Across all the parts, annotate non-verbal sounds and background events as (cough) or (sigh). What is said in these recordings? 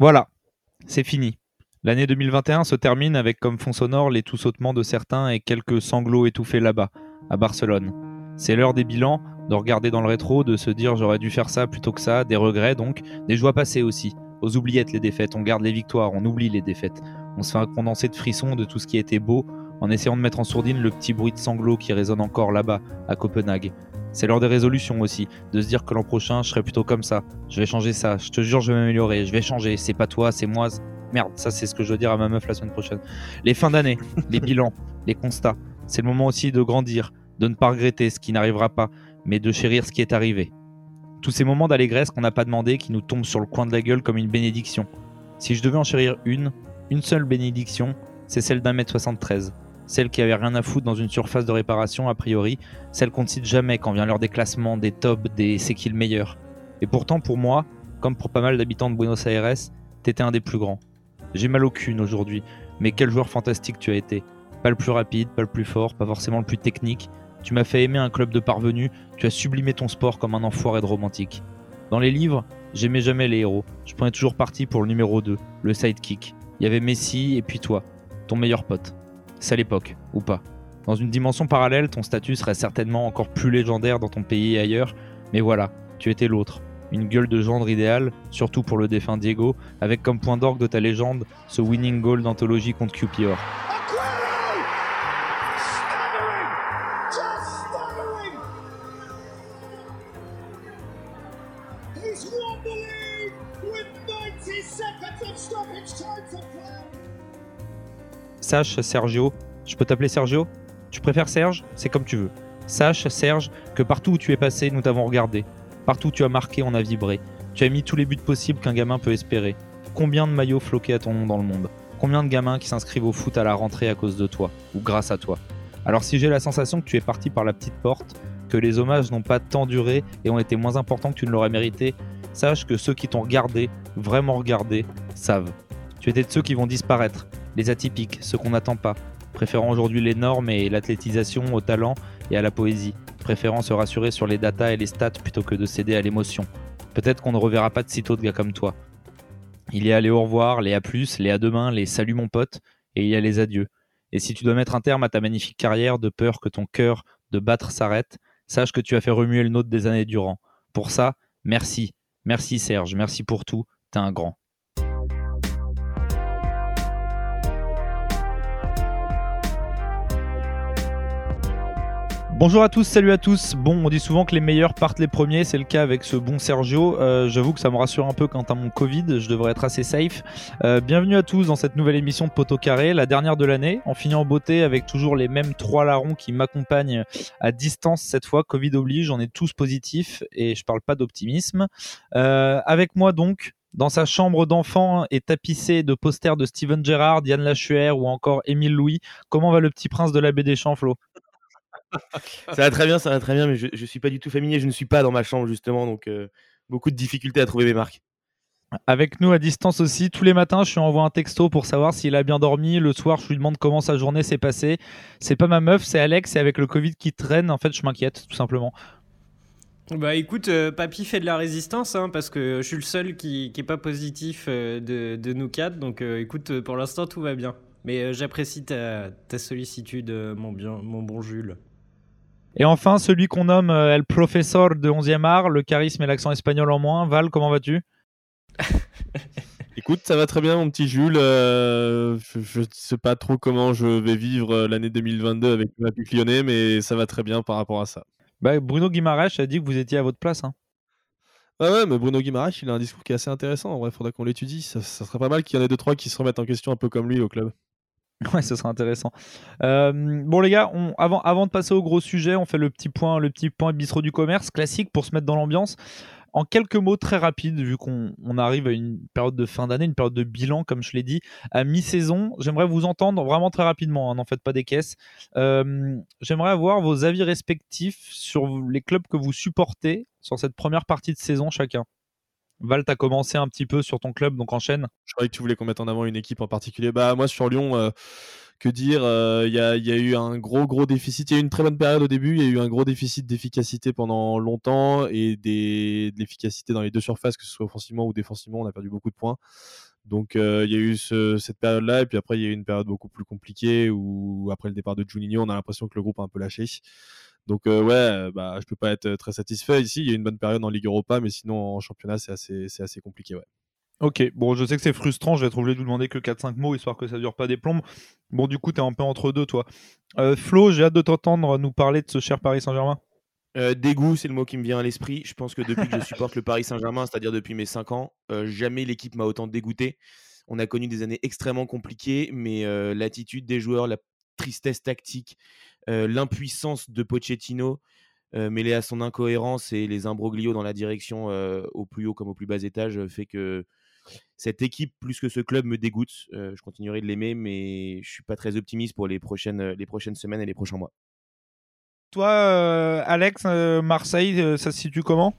Voilà, c'est fini. L'année 2021 se termine avec comme fond sonore les tout sautements de certains et quelques sanglots étouffés là-bas, à Barcelone. C'est l'heure des bilans, de regarder dans le rétro, de se dire j'aurais dû faire ça plutôt que ça, des regrets donc, des joies passées aussi. Aux oubliettes les défaites, on garde les victoires, on oublie les défaites. On se fait un condensé de frissons de tout ce qui était beau, en essayant de mettre en sourdine le petit bruit de sanglots qui résonne encore là-bas, à Copenhague. C'est l'heure des résolutions aussi, de se dire que l'an prochain, je serai plutôt comme ça. Je vais changer ça, je te jure, je vais m'améliorer, je vais changer. C'est pas toi, c'est moi. Merde, ça c'est ce que je dois dire à ma meuf la semaine prochaine. Les fins d'année, (laughs) les bilans, les constats. C'est le moment aussi de grandir, de ne pas regretter ce qui n'arrivera pas, mais de chérir ce qui est arrivé. Tous ces moments d'allégresse qu'on n'a pas demandé qui nous tombent sur le coin de la gueule comme une bénédiction. Si je devais en chérir une, une seule bénédiction, c'est celle d'un mètre 73 celle qui avait rien à foutre dans une surface de réparation a priori, celle qu'on ne cite jamais quand vient l'heure des classements, des tops, des c'est qui le meilleur. Et pourtant pour moi, comme pour pas mal d'habitants de Buenos Aires, t'étais un des plus grands. J'ai mal au cul aujourd'hui, mais quel joueur fantastique tu as été. Pas le plus rapide, pas le plus fort, pas forcément le plus technique. Tu m'as fait aimer un club de parvenus, tu as sublimé ton sport comme un enfoiré de romantique. Dans les livres, j'aimais jamais les héros. Je prenais toujours parti pour le numéro 2, le sidekick. Il y avait Messi et puis toi, ton meilleur pote. C'est l'époque, ou pas. Dans une dimension parallèle, ton statut serait certainement encore plus légendaire dans ton pays et ailleurs, mais voilà, tu étais l'autre. Une gueule de gendre idéale, surtout pour le défunt Diego, avec comme point d'orgue de ta légende ce winning goal d'anthologie contre QPR. Sache, Sergio, je peux t'appeler Sergio? Tu préfères Serge? C'est comme tu veux. Sache, Serge, que partout où tu es passé, nous t'avons regardé. Partout où tu as marqué, on a vibré. Tu as mis tous les buts possibles qu'un gamin peut espérer. Combien de maillots floqués à ton nom dans le monde? Combien de gamins qui s'inscrivent au foot à la rentrée à cause de toi, ou grâce à toi? Alors si j'ai la sensation que tu es parti par la petite porte, que les hommages n'ont pas tant duré et ont été moins importants que tu ne l'aurais mérité, sache que ceux qui t'ont regardé, vraiment regardé, savent. Tu étais de ceux qui vont disparaître, les atypiques, ceux qu'on n'attend pas, préférant aujourd'hui les normes et l'athlétisation au talent et à la poésie, préférant se rassurer sur les datas et les stats plutôt que de céder à l'émotion. Peut-être qu'on ne reverra pas de sitôt de gars comme toi. Il y a les au revoir, les à plus, les à demain, les salut mon pote, et il y a les adieux. Et si tu dois mettre un terme à ta magnifique carrière de peur que ton cœur de battre s'arrête, sache que tu as fait remuer le nôtre des années durant. Pour ça, merci. Merci Serge, merci pour tout, t'es un grand. Bonjour à tous, salut à tous. Bon, on dit souvent que les meilleurs partent les premiers, c'est le cas avec ce bon Sergio. Euh, j'avoue que ça me rassure un peu quant à mon Covid, je devrais être assez safe. Euh, bienvenue à tous dans cette nouvelle émission de Poteau Carré, la dernière de l'année. On finit en beauté avec toujours les mêmes trois larrons qui m'accompagnent à distance cette fois. Covid oblige, on est tous positifs et je parle pas d'optimisme. Euh, avec moi donc, dans sa chambre d'enfant et tapissée de posters de Steven Gerrard, Yann Lachuer ou encore Émile Louis. Comment va le petit prince de la des Champs, ça va très bien, ça va très bien, mais je, ne suis pas du tout familier, je ne suis pas dans ma chambre justement, donc euh, beaucoup de difficultés à trouver mes marques. Avec nous à distance aussi, tous les matins, je lui envoie un texto pour savoir s'il a bien dormi. Le soir, je lui demande comment sa journée s'est passée. C'est pas ma meuf, c'est Alex, et avec le Covid qui traîne, en fait, je m'inquiète, tout simplement. Bah écoute, euh, Papy fait de la résistance, hein, parce que je suis le seul qui, qui est pas positif euh, de, nous quatre, donc écoute, pour l'instant, tout va bien. Mais j'apprécie ta, ta, sollicitude, mon, bien, mon bon Jules. Et enfin, celui qu'on nomme le euh, El Professor de 11e art, le charisme et l'accent espagnol en moins. Val, comment vas-tu? Écoute, ça va très bien, mon petit Jules. Euh, je ne sais pas trop comment je vais vivre euh, l'année 2022 avec ma lyonnais, mais ça va très bien par rapport à ça. Bah, Bruno Guimaraes a dit que vous étiez à votre place. Hein. ouais, mais Bruno Guimaraes, il a un discours qui est assez intéressant. En vrai, il faudra qu'on l'étudie. Ça, ça, serait pas mal qu'il y en ait deux, trois qui se remettent en question un peu comme lui au club. (laughs) Ouais, ce sera intéressant. Euh, bon les gars, avant de passer au gros sujet, on fait le petit point, le petit point bistrot du commerce classique pour se mettre dans l'ambiance. En quelques mots très rapides, vu qu'on arrive à une période de fin d'année, une période de bilan, comme je l'ai dit, à mi-saison, j'aimerais vous entendre vraiment très rapidement, hein, n'en faites pas des caisses. Euh, j'aimerais avoir vos avis respectifs sur les clubs que vous supportez sur cette première partie de saison chacun. Val, tu commencé un petit peu sur ton club, donc enchaîne. Je croyais que tu voulais qu'on mette en avant une équipe en particulier. Bah, moi, sur Lyon, euh, que dire Il y, a, eu un gros gros déficit. Il y a eu une très bonne période au début. Il y a eu un gros déficit d'efficacité pendant longtemps et de l'efficacité dans les deux surfaces, que ce soit offensivement ou défensivement. On a perdu beaucoup de points. Donc il y a eu cette période-là, et puis après il y a eu une période beaucoup plus compliquée où après le départ de Juninho, on a l'impression que le groupe a un peu lâché. Donc ouais, bah je peux pas être très satisfait ici. Il y a une bonne période en Ligue Europa, mais sinon en championnat c'est assez, c'est assez compliqué, ouais. Ok, bon, je sais que c'est frustrant, je vais être obligé de vous demander que 4-5 mots, histoire que ça dure pas des plombes. Bon, du coup, tu es un peu entre deux, toi. Flo, j'ai hâte de t'entendre nous parler de ce cher Paris Saint-Germain. Euh, dégoût, c'est le mot qui me vient à l'esprit. Je pense que depuis que je supporte le Paris Saint-Germain, c'est-à-dire depuis mes 5 ans, euh, jamais l'équipe m'a autant dégoûté. On a connu des années extrêmement compliquées, mais euh, l'attitude des joueurs, la tristesse tactique, l'impuissance de Pochettino, mêlée à son incohérence et les imbroglios dans la direction au plus haut comme au plus bas étage, fait que cette équipe, plus que ce club, me dégoûte. je continuerai de l'aimer, mais je suis pas très optimiste pour les prochaines, les prochaines semaines et les prochains mois. Toi, euh, Alex, euh, Marseille, euh, ça se situe comment?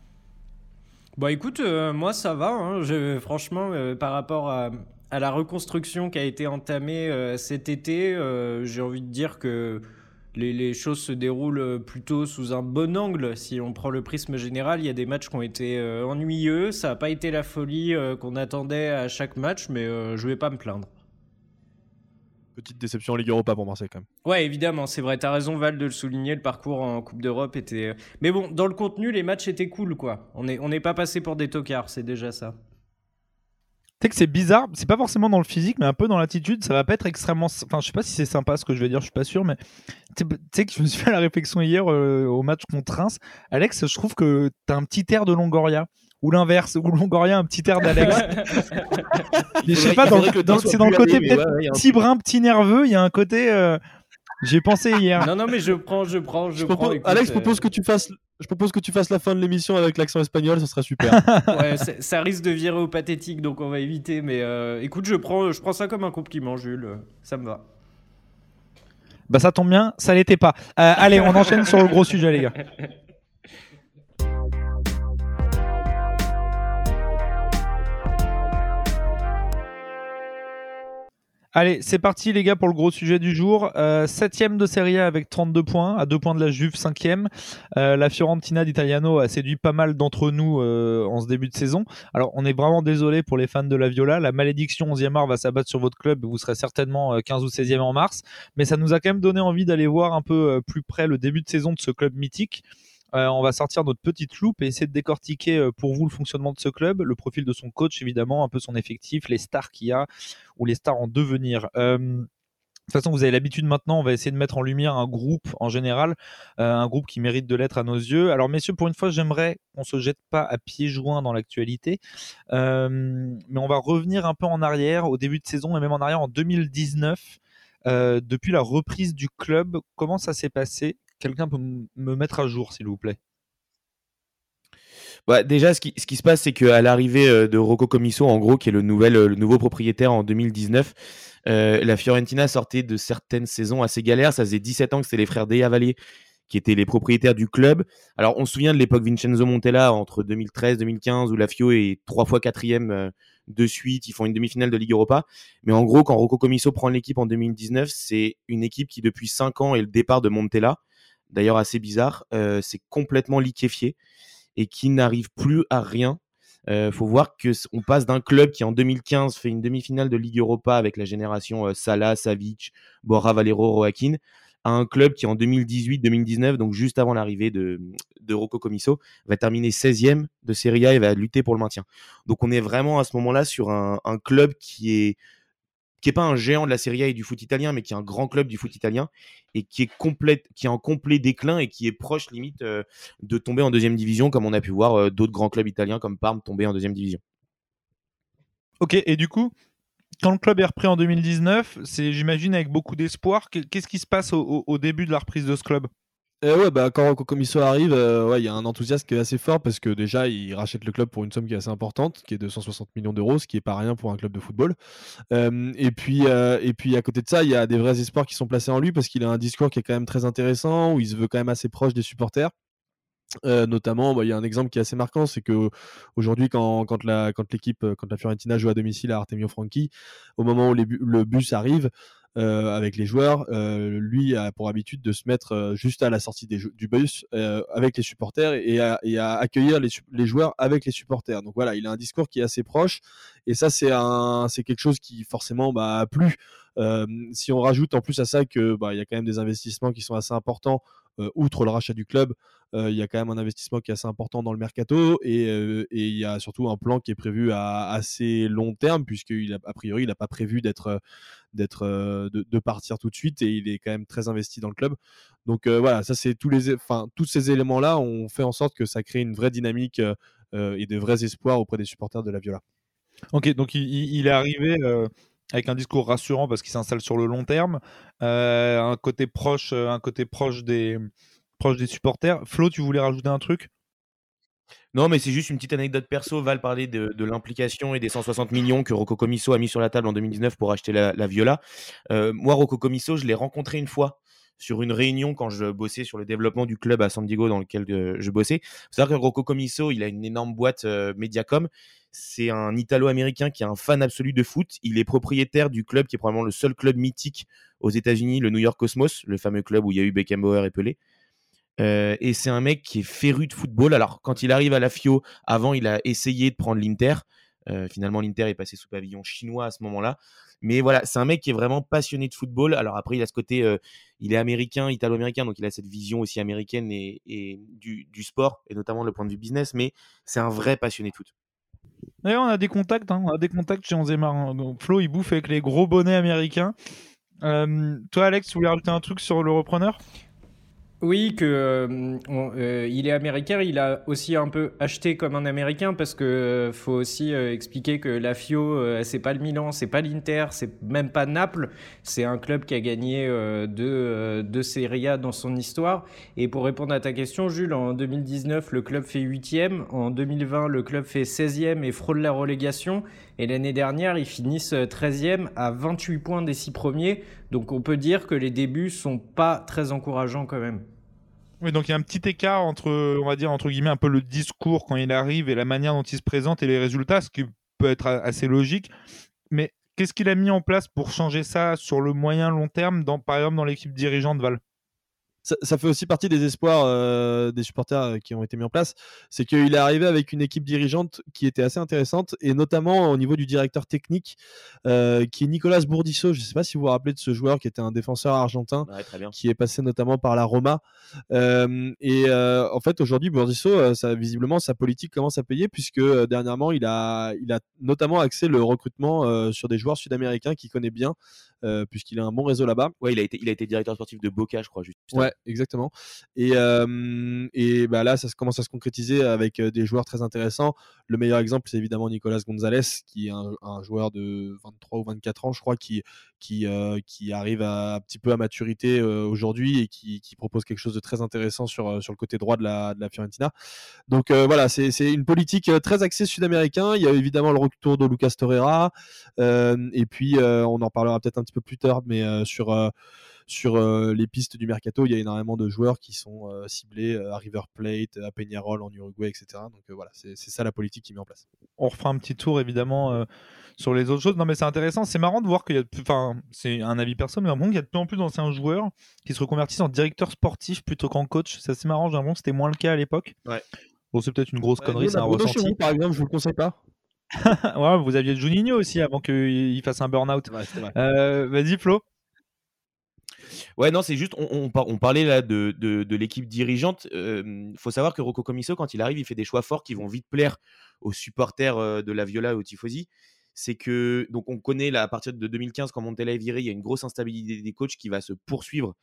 Bah écoute, moi ça va. Hein. franchement, par rapport à, la reconstruction qui a été entamée cet été, j'ai envie de dire que les, choses se déroulent plutôt sous un bon angle. Si on prend le prisme général, il y a des matchs qui ont été ennuyeux. Ça n'a pas été la folie qu'on attendait à chaque match, mais je vais pas me plaindre petite déception en Ligue Europa pour Marseille quand même. Ouais, évidemment, c'est vrai, t'as raison Val de le souligner, le parcours en Coupe d'Europe était... Euh, mais bon, dans le contenu, les matchs étaient cool, quoi. On n'est on pas passé pour des tocards, c'est déjà ça. Tu sais que c'est bizarre, c'est pas forcément dans le physique, mais un peu dans l'attitude, ça va pas être extrêmement... Enfin, je sais pas si c'est sympa ce que je vais dire, je suis pas sûr, mais tu sais que je me suis fait la réflexion hier euh, au match contre Reims. Alex, je trouve que t'as un petit air de Longoria ou l'inverse, ou Longoria un petit air d'Alex. (laughs) je sais pas, c'est dans le côté peut-être petit brin, petit nerveux, il y a un côté. Euh, j'ai pensé hier. Non, non, mais je prends, je prends, je, prends. Alex propose euh, que tu fasses. Je propose que tu fasses la fin de l'émission avec l'accent espagnol, ce sera super. (laughs) ouais, ça risque de virer au pathétique, donc on va éviter. Mais euh, écoute, je prends, je prends ça comme un compliment, Jules. Ça me va. Bah ça tombe bien, ça l'était pas. allez, on enchaîne sur le gros sujet, les gars. (laughs) Allez, c'est parti les gars pour le gros sujet du jour. Euh, septième de Serie A avec 32 points, à deux points de la Juve, cinquième. Euh, la Fiorentina d'Italiano a séduit pas mal d'entre nous euh, en ce début de saison. Alors on est vraiment désolé pour les fans de la Viola. La malédiction 11e art va s'abattre sur votre club. Vous serez certainement 15 ou 16e en mars. Mais ça nous a quand même donné envie d'aller voir un peu plus près le début de saison de ce club mythique. Euh, on va sortir notre petite loupe et essayer de décortiquer euh, pour vous le fonctionnement de ce club, le profil de son coach évidemment, un peu son effectif, les stars qu'il y a ou les stars en devenir. Euh, de toute façon, vous avez l'habitude maintenant, on va essayer de mettre en lumière un groupe en général, un groupe qui mérite de l'être à nos yeux. Alors messieurs, pour une fois, j'aimerais qu'on se jette pas à pieds joints dans l'actualité, mais on va revenir un peu en arrière, au début de saison et même en arrière en 2019. depuis la reprise du club, comment ça s'est passé quelqu'un peut me mettre à jour, s'il vous plaît? Bah, déjà, ce qui, se passe, c'est qu'à l'arrivée euh, de Rocco Commisso, en gros, qui est le, nouvel, euh, le nouveau propriétaire en 2019, euh, la Fiorentina sortait de certaines saisons assez galères. Ça faisait 17 ans que c'était les frères Dea Valle qui étaient les propriétaires du club. Alors, on se souvient de l'époque Vincenzo Montella entre 2013 2015 où la Fio est trois fois quatrième de suite. Ils font une demi-finale de Ligue Europa. Mais en gros, quand Rocco Commisso prend l'équipe en 2019, c'est une équipe qui, depuis 5 ans, est le départ de Montella d'ailleurs assez bizarre, euh, c'est complètement liquéfié et qui n'arrive plus à rien. Euh, faut voir que on passe d'un club qui en 2015 fait une demi-finale de Ligue Europa avec la génération euh, Salah, Savic, Borra, Valero, Roaquin, à un club qui en 2018-2019, donc juste avant l'arrivée de, de Rocco Commisso, va terminer 16e de Serie A et va lutter pour le maintien. Donc on est vraiment à ce moment-là sur un club qui est qui est pas un géant de la Serie A et du foot italien, mais qui est un grand club du foot italien et qui est qui est en complet déclin et qui est proche limite euh, de tomber en deuxième division, comme on a pu voir euh, d'autres grands clubs italiens comme Parme tomber en deuxième division. Ok, et du coup, quand le club est repris en 2019, c'est j'imagine avec beaucoup d'espoir. Qu'est-ce qui se passe au début de la reprise de ce club? Euh, ouais, bah, quand Comiso arrive, euh, ouais, il y a un enthousiasme qui est assez fort parce que déjà, il rachète le club pour une somme qui est assez importante, qui est de 160 millions d'euros, ce qui est pas rien pour un club de football. Euh, et puis, et puis à côté de ça, il y a des vrais espoirs qui sont placés en lui parce qu'il a un discours qui est quand même très intéressant, où il se veut quand même assez proche des supporters. notamment, bah, il y a un exemple qui est assez marquant, c'est que aujourd'hui, quand, quand, la, quand l'équipe, quand la Fiorentina joue à domicile à Artemio Franchi, au moment où le bus arrive, avec les joueurs. lui a pour habitude de se mettre juste à la sortie du bus avec les supporters et à, accueillir les, les, joueurs avec les supporters. Donc voilà, il a un discours qui est assez proche et ça c'est un c'est quelque chose qui forcément bah, a plu. si on rajoute en plus à ça que bah, il y a quand même des investissements qui sont assez importants outre le rachat du club, il y a quand même un investissement qui est assez important dans le mercato et il y a surtout un plan qui est prévu à assez long terme puisqu'il a, priori il n'a pas prévu d'être de, partir tout de suite et il est quand même très investi dans le club. Donc voilà, ça c'est tous les ces éléments là ont fait en sorte que ça crée une vraie dynamique et de vrais espoirs auprès des supporters de la Viola. Ok, donc il, est arrivé avec un discours rassurant parce qu'il s'installe sur le long terme, un côté proche, un côté des proche des supporters. Flo, tu voulais rajouter un truc? Non, mais c'est juste une petite anecdote perso. Val parlait de, l'implication et des 160 millions que Rocco Comiso a mis sur la table en 2019 pour acheter la, Viola. moi, Rocco Comiso, je l'ai rencontré une fois sur une réunion quand je bossais sur le développement du club à San Diego dans lequel je bossais. C'est à dire que Rocco Comiso, il a une énorme boîte Mediacom c'est un Italo-américain qui est un fan absolu de foot. Il est propriétaire du club qui est probablement le seul club mythique aux États-Unis, le New York Cosmos, le fameux club où il y a eu Beckenbauer et Pelé. Euh, et c'est un mec qui est féru de football. Alors, quand il arrive à la FIO, avant, il a essayé de prendre l'Inter. Euh, finalement, l'Inter est passé sous pavillon chinois à ce moment-là. Mais voilà, c'est un mec qui est vraiment passionné de football. Alors après, il a ce côté, euh, il est américain, italo-américain, donc il a cette vision aussi américaine et, du, sport, et notamment le point de vue business. Mais c'est un vrai passionné de foot. D'ailleurs, on a des contacts, hein. on a des contacts. Hein. Flo, il bouffe avec les gros bonnets américains. Euh, toi, Alex, tu voulais rajouter un truc sur le repreneur? Oui, que euh, euh, il est américain, il a aussi un peu acheté comme un américain parce que euh, faut aussi expliquer que la Fio c'est pas le Milan, c'est pas l'Inter, c'est même pas Naples, c'est un club qui a gagné deux, deux Serie A dans son histoire. Et pour répondre à ta question, Jules, en 2019 le club fait 8e, en 2020 le club fait 16e et frôle la relégation. Et l'année dernière, ils finissent 13e à 28 points des 6 premiers. Donc on peut dire que les débuts sont pas très encourageants quand même. Oui, donc il y a un petit écart entre, on va dire, entre guillemets, un peu le discours quand il arrive et la manière dont il se présente et les résultats, ce qui peut être assez logique. Mais qu'est-ce qu'il a mis en place pour changer ça sur le moyen long terme, dans, par exemple dans l'équipe dirigeante Val? Ça, fait aussi partie des espoirs euh, des supporters euh, qui ont été mis en place. C'est qu'il est arrivé avec une équipe dirigeante qui était assez intéressante, et notamment au niveau du directeur technique, euh, qui est Nicolas Bourdisso. Je ne sais pas si vous vous rappelez de ce joueur qui était un défenseur argentin, qui est passé notamment par la Roma. et en fait, aujourd'hui, Bourdisso, ça, visiblement, sa politique commence à payer, puisque dernièrement, il a, il a notamment axé le recrutement sur des joueurs sud-américains qu'il connaît bien. Euh, puisqu'il a un bon réseau là-bas. Ouais, il a été, il a été directeur sportif de Boca, je crois. Juste ouais, exactement. Et, et bah là, ça commence à se concrétiser avec des joueurs très intéressants. Le meilleur exemple, c'est évidemment Nicolas Gonzalez, qui est un, joueur de 23 ou 24 ans, je crois, qui, qui, qui arrive à, un petit peu à maturité aujourd'hui et qui, qui, propose quelque chose de très intéressant sur, sur le côté droit de la, de la Fiorentina. Donc voilà, c'est une politique très axée sud-américain. Il y a évidemment le retour de Lucas Torreira. et puis, on en parlera peut-être un petit peu plus tard, mais euh, sur euh, sur euh, les pistes du mercato, il y a énormément de joueurs qui sont ciblés à River Plate, à Peñarol en Uruguay, etc. Donc voilà, c'est ça la politique qui met en place. On refera un petit tour évidemment sur les autres choses. Non mais c'est intéressant, c'est marrant de voir qu'il y a, enfin c'est un avis perso, mais bon, il y a de plus en plus d'anciens joueurs qui se reconvertissent en directeur sportif plutôt qu'en coach. C'est assez marrant, j'ai l'impression que c'était moins le cas à l'époque. Ouais. Bon, c'est peut-être une grosse connerie, c'est un ressenti. par exemple, je vous le conseille pas. (laughs) ouais, vous aviez Juninho aussi avant qu'il fasse un burn-out. Euh, vas-y, Flo. Ouais, non, c'est juste, on, parlait là de, l'équipe dirigeante. Il euh, faut savoir que Rocco Comiso, quand il arrive, il fait des choix forts qui vont vite plaire aux supporters euh, de la Viola et aux Tifosi. C'est que, donc, on connaît là, à partir de 2015, quand Montella est viré, il y a une grosse instabilité des coachs qui va se poursuivre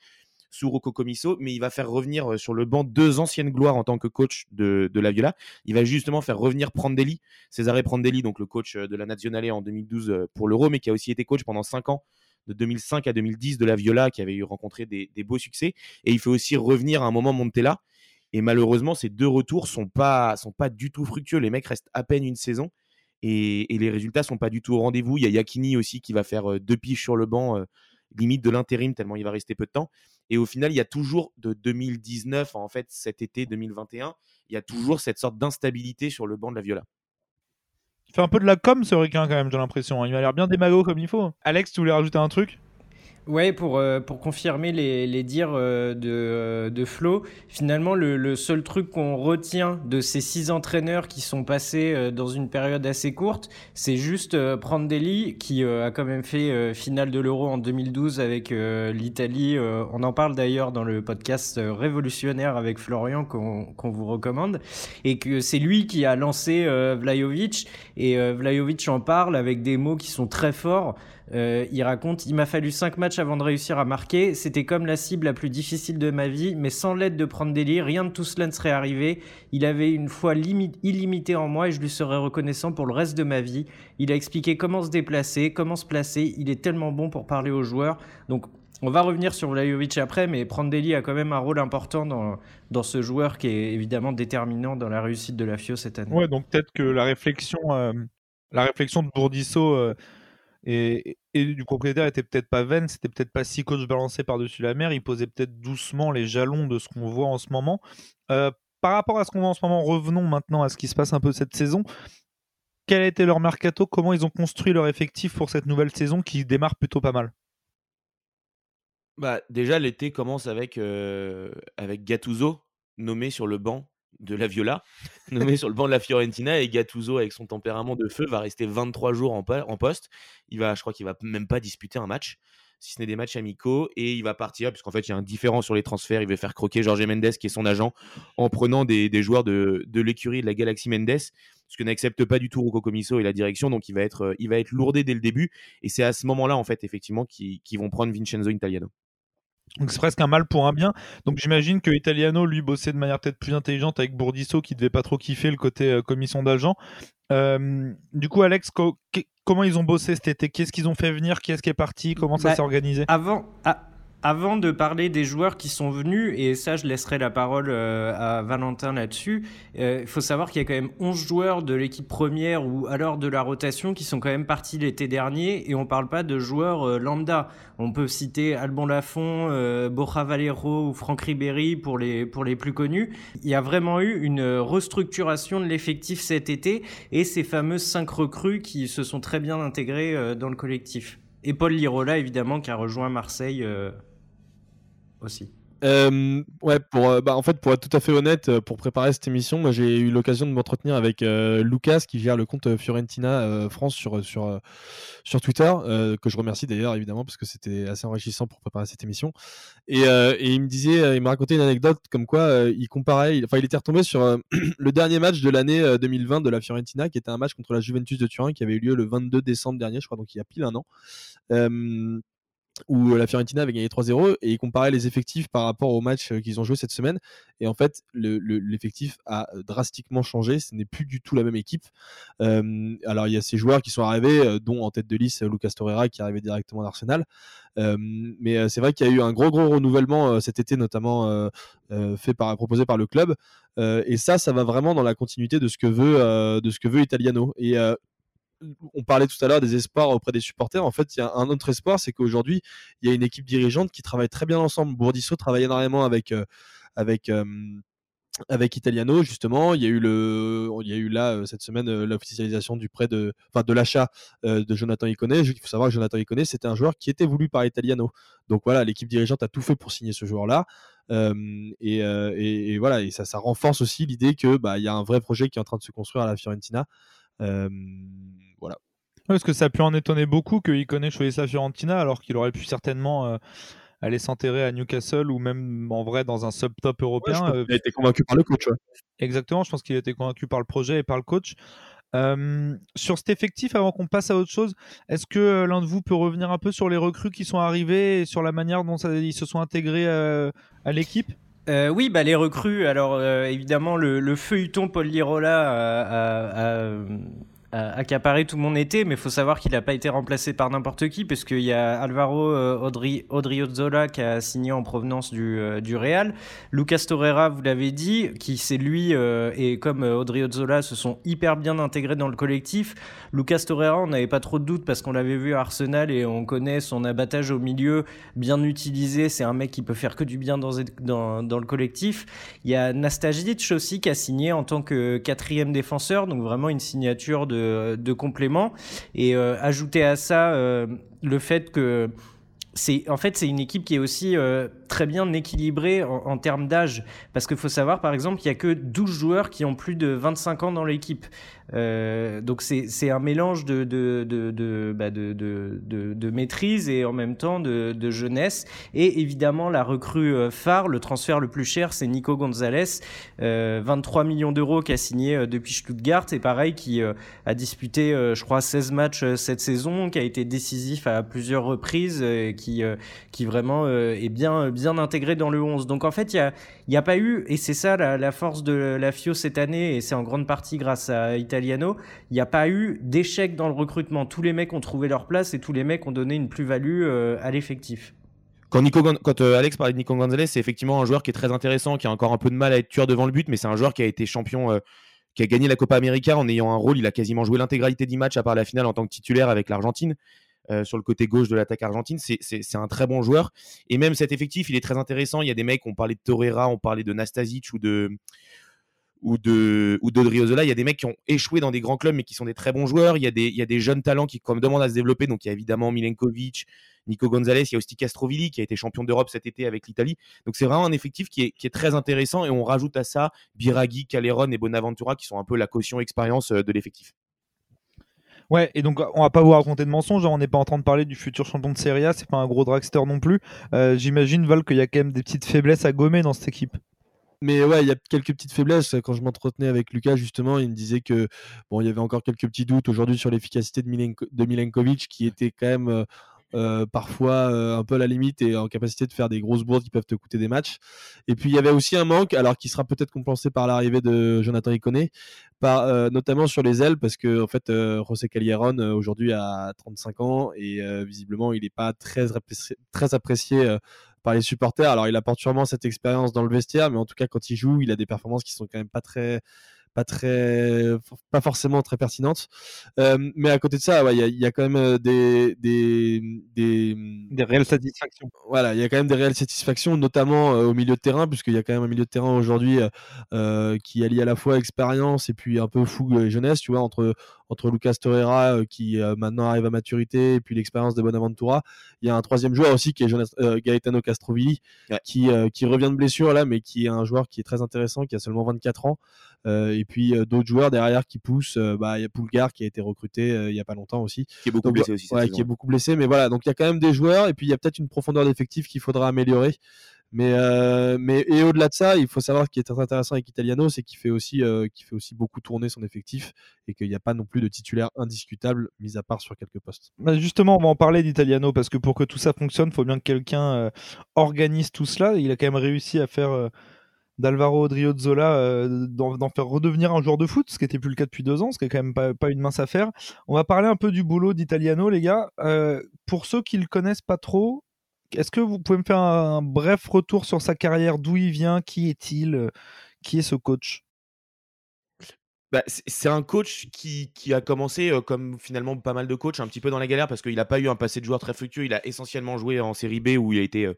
sous Rocco mais il va faire revenir euh, sur le banc deux anciennes gloires en tant que coach de, la Viola. Il va justement faire revenir Prandelli, Cesare Prandelli, donc le coach euh, de la Nazionale en 2012 euh, pour l'Euro, mais qui a aussi été coach pendant cinq ans de 2005 à 2010 de la Viola, qui avait eu rencontré des, beaux succès. Et il fait aussi revenir à un moment Montella. Et malheureusement, ces deux retours sont pas, sont pas du tout fructueux. Les mecs restent à peine une saison et, les résultats sont pas du tout au rendez-vous. Il y a Yakini aussi qui va faire deux piches sur le banc, limite de l'intérim, tellement il va rester peu de temps. Et au final, il y a toujours de 2019, en fait, cet été 2021, il y a toujours cette sorte d'instabilité sur le banc de la Viola. Il fait un peu de la com, ce requin, quand même, j'ai l'impression. Hein. Il m'a l'air bien démago comme il faut. Alex, tu voulais rajouter un truc? Ouais, pour, euh, pour confirmer les, les dires euh, de, euh, de Flo, finalement, le, le seul truc qu'on retient de ces six entraîneurs qui sont passés dans une période assez courte, c'est juste Prandelli, qui a quand même fait finale de l'Euro en 2012 avec l'Italie. on en parle d'ailleurs dans le podcast Révolutionnaire avec Florian qu'on qu'on vous recommande. Et que c'est lui qui a lancé Vlajovic. Et Vlajovic en parle avec des mots qui sont très forts. Euh, il raconte Il m'a fallu 5 matchs avant de réussir à marquer. C'était comme la cible la plus difficile de ma vie, mais sans l'aide de prendre des rien de tout cela ne serait arrivé. Il avait une foi illimitée en moi et je lui serais reconnaissant pour le reste de ma vie. Il a expliqué comment se déplacer, comment se placer. Il est tellement bon pour parler aux joueurs. Donc, on va revenir sur Vlajovic après, mais Prandelli a quand même un rôle important dans, dans ce joueur qui est évidemment déterminant dans la réussite de la FIO cette année. Ouais, donc peut-être que la réflexion, euh, la réflexion de Bourdisso. Euh, et, du propriétaire était peut-être pas vaine, c'était peut-être pas si coach balancé par-dessus la mer, il posait peut-être doucement les jalons de ce qu'on voit en ce moment. Euh, par rapport à ce qu'on voit en ce moment, revenons maintenant à ce qui se passe un peu cette saison. Quel a été leur mercato? Comment ils ont construit leur effectif pour cette nouvelle saison qui démarre plutôt pas mal? Bah, Déjà, l'été commence avec, euh, avec Gattuso, nommé sur le banc de la Viola, (laughs) nommé sur le banc de la Fiorentina, et Gattuso, avec son tempérament de feu, va rester 23 jours en, poste. Il va, je crois qu'il va même pas disputer un match, si ce n'est des matchs amicaux, et il va partir, puisqu'en fait, il y a un différent sur les transferts. Il veut faire croquer Jorge Mendes, qui est son agent, en prenant des, joueurs de, l'écurie de la Galaxy Mendes, ce que n'accepte pas du tout Rocco Comiso et la direction, donc il va être, il va être lourdé dès le début, et c'est à ce moment-là, en fait, effectivement, qu'ils vont prendre Vincenzo Italiano. Donc c'est presque un mal pour un bien. Donc j'imagine que Italiano, lui, bossait de manière peut-être plus intelligente avec Bourdisso, qui devait pas trop kiffer le côté euh, commission d'agent. Euh, du coup, Alex, comment ils ont bossé cet été? Qu'est-ce qu'ils ont fait venir? Qui est-ce qui est parti? Comment ça bah, s'est organisé? Avant, avant de parler des joueurs qui sont venus, et ça je laisserai la parole euh, à Valentin là-dessus, euh, il faut savoir qu'il y a quand même 11 joueurs de l'équipe première ou alors de la rotation qui sont quand même partis l'été dernier, et on parle pas de joueurs euh, lambda. On peut citer Albon Lafont, Borja Valero ou Franck Ribéry pour les, pour les plus connus. Il y a vraiment eu une restructuration de l'effectif cet été, et ces fameuses 5 recrues qui se sont très bien intégrées dans le collectif. Et Paul Lirola, évidemment, qui a rejoint Marseille aussi. Euh, pour, euh, bah, en fait, pour être tout à fait honnête, euh, pour préparer cette émission, j'ai eu l'occasion de m'entretenir avec Lucas qui gère le compte Fiorentina France sur, sur, sur Twitter, que je remercie d'ailleurs évidemment parce que c'était assez enrichissant pour préparer cette émission. Et, et il me disait, il m'a raconté une anecdote comme quoi il comparait, enfin il était retombé sur (clears throat) le dernier match de l'année 2020 de la Fiorentina qui était un match contre la Juventus de Turin qui avait eu lieu le 22 décembre dernier, je crois, donc il y a pile un an où la Fiorentina avait gagné 3-0 et ils comparaient les effectifs par rapport au match qu'ils ont joué cette semaine. Et en fait, l'effectif a drastiquement changé. Ce n'est plus du tout la même équipe. alors, il y a ces joueurs qui sont arrivés, dont en tête de liste Lucas Torreira qui est arrivé directement d'Arsenal. mais c'est vrai qu'il y a eu un gros, gros renouvellement cet été, notamment fait par, proposé par le club. et ça, ça va vraiment dans la continuité de ce que veut, de ce que veut Italiano. Et on parlait tout à l'heure des espoirs auprès des supporters. En fait, il y a un autre espoir, c'est qu'aujourd'hui, il y a une équipe dirigeante qui travaille très bien ensemble. Bourdisso travaille énormément avec, euh, euh, avec Italiano, justement. Il y a eu, le, il y a eu là, euh, cette semaine, l'officialisation du prêt de, enfin, de l'achat de Jonathan Iconé. Il faut savoir que Jonathan Iconé, c'était un joueur qui était voulu par Italiano. Donc voilà, l'équipe dirigeante a tout fait pour signer ce joueur-là. et, voilà, ça, ça renforce aussi l'idée que bah, il y a un vrai projet qui est en train de se construire à la Fiorentina. Voilà. Parce que ça a pu en étonner beaucoup qu'il connaît choisisse la Fiorentina alors qu'il aurait pu certainement euh, aller s'enterrer à Newcastle ou même en vrai dans un sub-top européen. Euh, il a été convaincu par le coach. Exactement, je pense qu'il a été convaincu par le projet et par le coach. sur cet effectif, avant qu'on passe à autre chose, est-ce que euh, l'un de vous peut revenir un peu sur les recrues qui sont arrivées et sur la manière dont ils se sont intégrés à l'équipe? Oui, bah, les recrues. Alors évidemment, le, le, feuilleton Paul Lirola a, accaparé tout mon été, mais il faut savoir qu'il n'a pas été remplacé par n'importe qui, parce qu'il y a Alvaro euh, Audrey, Odriozola qui a signé en provenance du, euh, du Real, Lucas Torreira, vous l'avez dit, qui c'est lui, euh, et comme Odriozola se sont hyper bien intégrés dans le collectif. Lucas Torreira, on n'avait pas trop de doutes parce qu'on l'avait vu à Arsenal et on connaît son abattage au milieu bien utilisé. C'est un mec qui peut faire que du bien dans, dans, dans le collectif. Il y a Nastajic aussi qui a signé en tant que quatrième défenseur, donc vraiment une signature de de, compléments. Et euh, ajouter à ça euh, le fait que c'est en fait c'est une équipe qui est aussi euh, très bien équilibrée en, termes d'âge. Parce qu'il faut savoir par exemple qu'il y a que 12 joueurs qui ont plus de 25 ans dans l'équipe. Euh, donc c'est un mélange de de, de, bah de, de, de, maîtrise et en même temps de, jeunesse. Et évidemment la recrue euh, phare le transfert le plus cher c'est Nico Gonzalez. 23 millions d'euros qui a signé depuis Stuttgart. Et pareil qui a disputé je crois 16 matchs cette saison qui a été décisif à plusieurs reprises qui, euh, qui vraiment euh, est bien intégré dans le 11. Donc en fait, il n'y a, y a pas eu, et c'est ça la, force de la FIO cette année, et c'est en grande partie grâce à Italiano, il n'y a pas eu d'échec dans le recrutement. Tous les mecs ont trouvé leur place et tous les mecs ont donné une plus-value euh, à l'effectif. Quand, Nico, quand Alex parlait de Nico Gonzalez, c'est effectivement un joueur qui est très intéressant, qui a encore un peu de mal à être tueur devant le but, mais c'est un joueur qui a été champion, qui a gagné la Copa América en ayant un rôle. Il a quasiment joué l'intégralité des matchs à part la finale en tant que titulaire avec l'Argentine. Euh, sur le côté gauche de l'attaque argentine. C'est un très bon joueur. Et même cet effectif, il est très intéressant. Il y a des mecs, on parlait de Torreira, on parlait de Nastasic ou de ou de ou. Il y a des mecs qui ont échoué dans des grands clubs mais qui sont des très bons joueurs. Il y a des, il y a des jeunes talents qui comme demandent à se développer. Donc il y a évidemment Milenkovic, Nico Gonzalez, il y a aussi Castrovilli qui a été champion d'Europe cet été avec l'Italie. Donc c'est vraiment un effectif qui est, qui est, très intéressant et on rajoute à ça Biraghi, Caleron et Bonaventura qui sont un peu la caution expérience euh, de l'effectif. Ouais, et donc on va pas vous raconter de mensonges, hein. on n'est pas en train de parler du futur champion de Serie A, c'est pas un gros dragster non plus. Euh, j'imagine, Val, qu'il y a quand même des petites faiblesses à gommer dans cette équipe. Mais ouais, il y a quelques petites faiblesses. Quand je m'entretenais avec Lucas, justement, il me disait que bon, il y avait encore quelques petits doutes aujourd'hui sur l'efficacité de, de Milenkovic, qui était quand même euh, euh, parfois euh, un peu à la limite et en capacité de faire des grosses bourdes qui peuvent te coûter des matchs. Et puis il y avait aussi un manque, alors qui sera peut-être compensé par l'arrivée de Jonathan Iconé, par, euh, notamment sur les ailes, parce que en fait José Calieron aujourd'hui a 35 ans et visiblement il n'est pas très apprécié, très apprécié par les supporters. Alors il apporte sûrement cette expérience dans le vestiaire, mais en tout cas quand il joue, il a des performances qui sont quand même pas très pas très, pas forcément très pertinente. Euh, mais à côté de ça, il y, y, a, quand même euh, des, des, des, des réelles satisfactions. Voilà, il y a quand même des réelles satisfactions, notamment euh, au milieu de terrain, puisqu'il y a quand même un milieu de terrain aujourd'hui euh, qui allie à la fois expérience et puis un peu fougue et jeunesse, tu vois, entre entre Lucas Torreira qui maintenant arrive à maturité et puis l'expérience de Bonaventura. Il y a un troisième joueur aussi qui est Gaetano Castrovilli qui, qui revient de blessure là, mais qui est un joueur qui est très intéressant, qui a seulement 24 ans. Euh, et puis euh, d'autres joueurs derrière qui poussent. Euh, bah, il y a Poulgar qui a été recruté il y a pas longtemps aussi. Qui est beaucoup blessé aussi. qui est beaucoup blessé, mais voilà. Donc il y a quand même des joueurs et puis il y a peut-être une profondeur d'effectif qu'il faudra améliorer. Mais, mais et au-delà de ça, il faut savoir ce qui est très intéressant avec Italiano, c'est qu'il fait aussi qu'il fait aussi beaucoup tourner son effectif et qu'il n'y a pas non plus de titulaire indiscutable, mis à part sur quelques postes. Bah, justement, on va en parler d'Italiano parce que pour que tout ça fonctionne, il faut bien que quelqu'un organise tout cela. Il a quand même réussi à faire d'Alvaro Odriozola euh, d'en faire redevenir un joueur de foot, ce qui n'était plus le cas depuis deux ans, ce qui est quand même pas, une mince affaire. On va parler un peu du boulot d'Italiano, les gars. Euh, pour ceux qui le connaissent pas trop, est-ce que vous pouvez me faire un, bref retour sur sa carrière, d'où il vient, qui est-il, euh, qui est ce coach? Bah, c'est un coach qui, a commencé comme finalement pas mal de coachs, un petit peu dans la galère parce qu'il n'a pas eu un passé de joueur très fructueux. Il a essentiellement joué en série B où il a été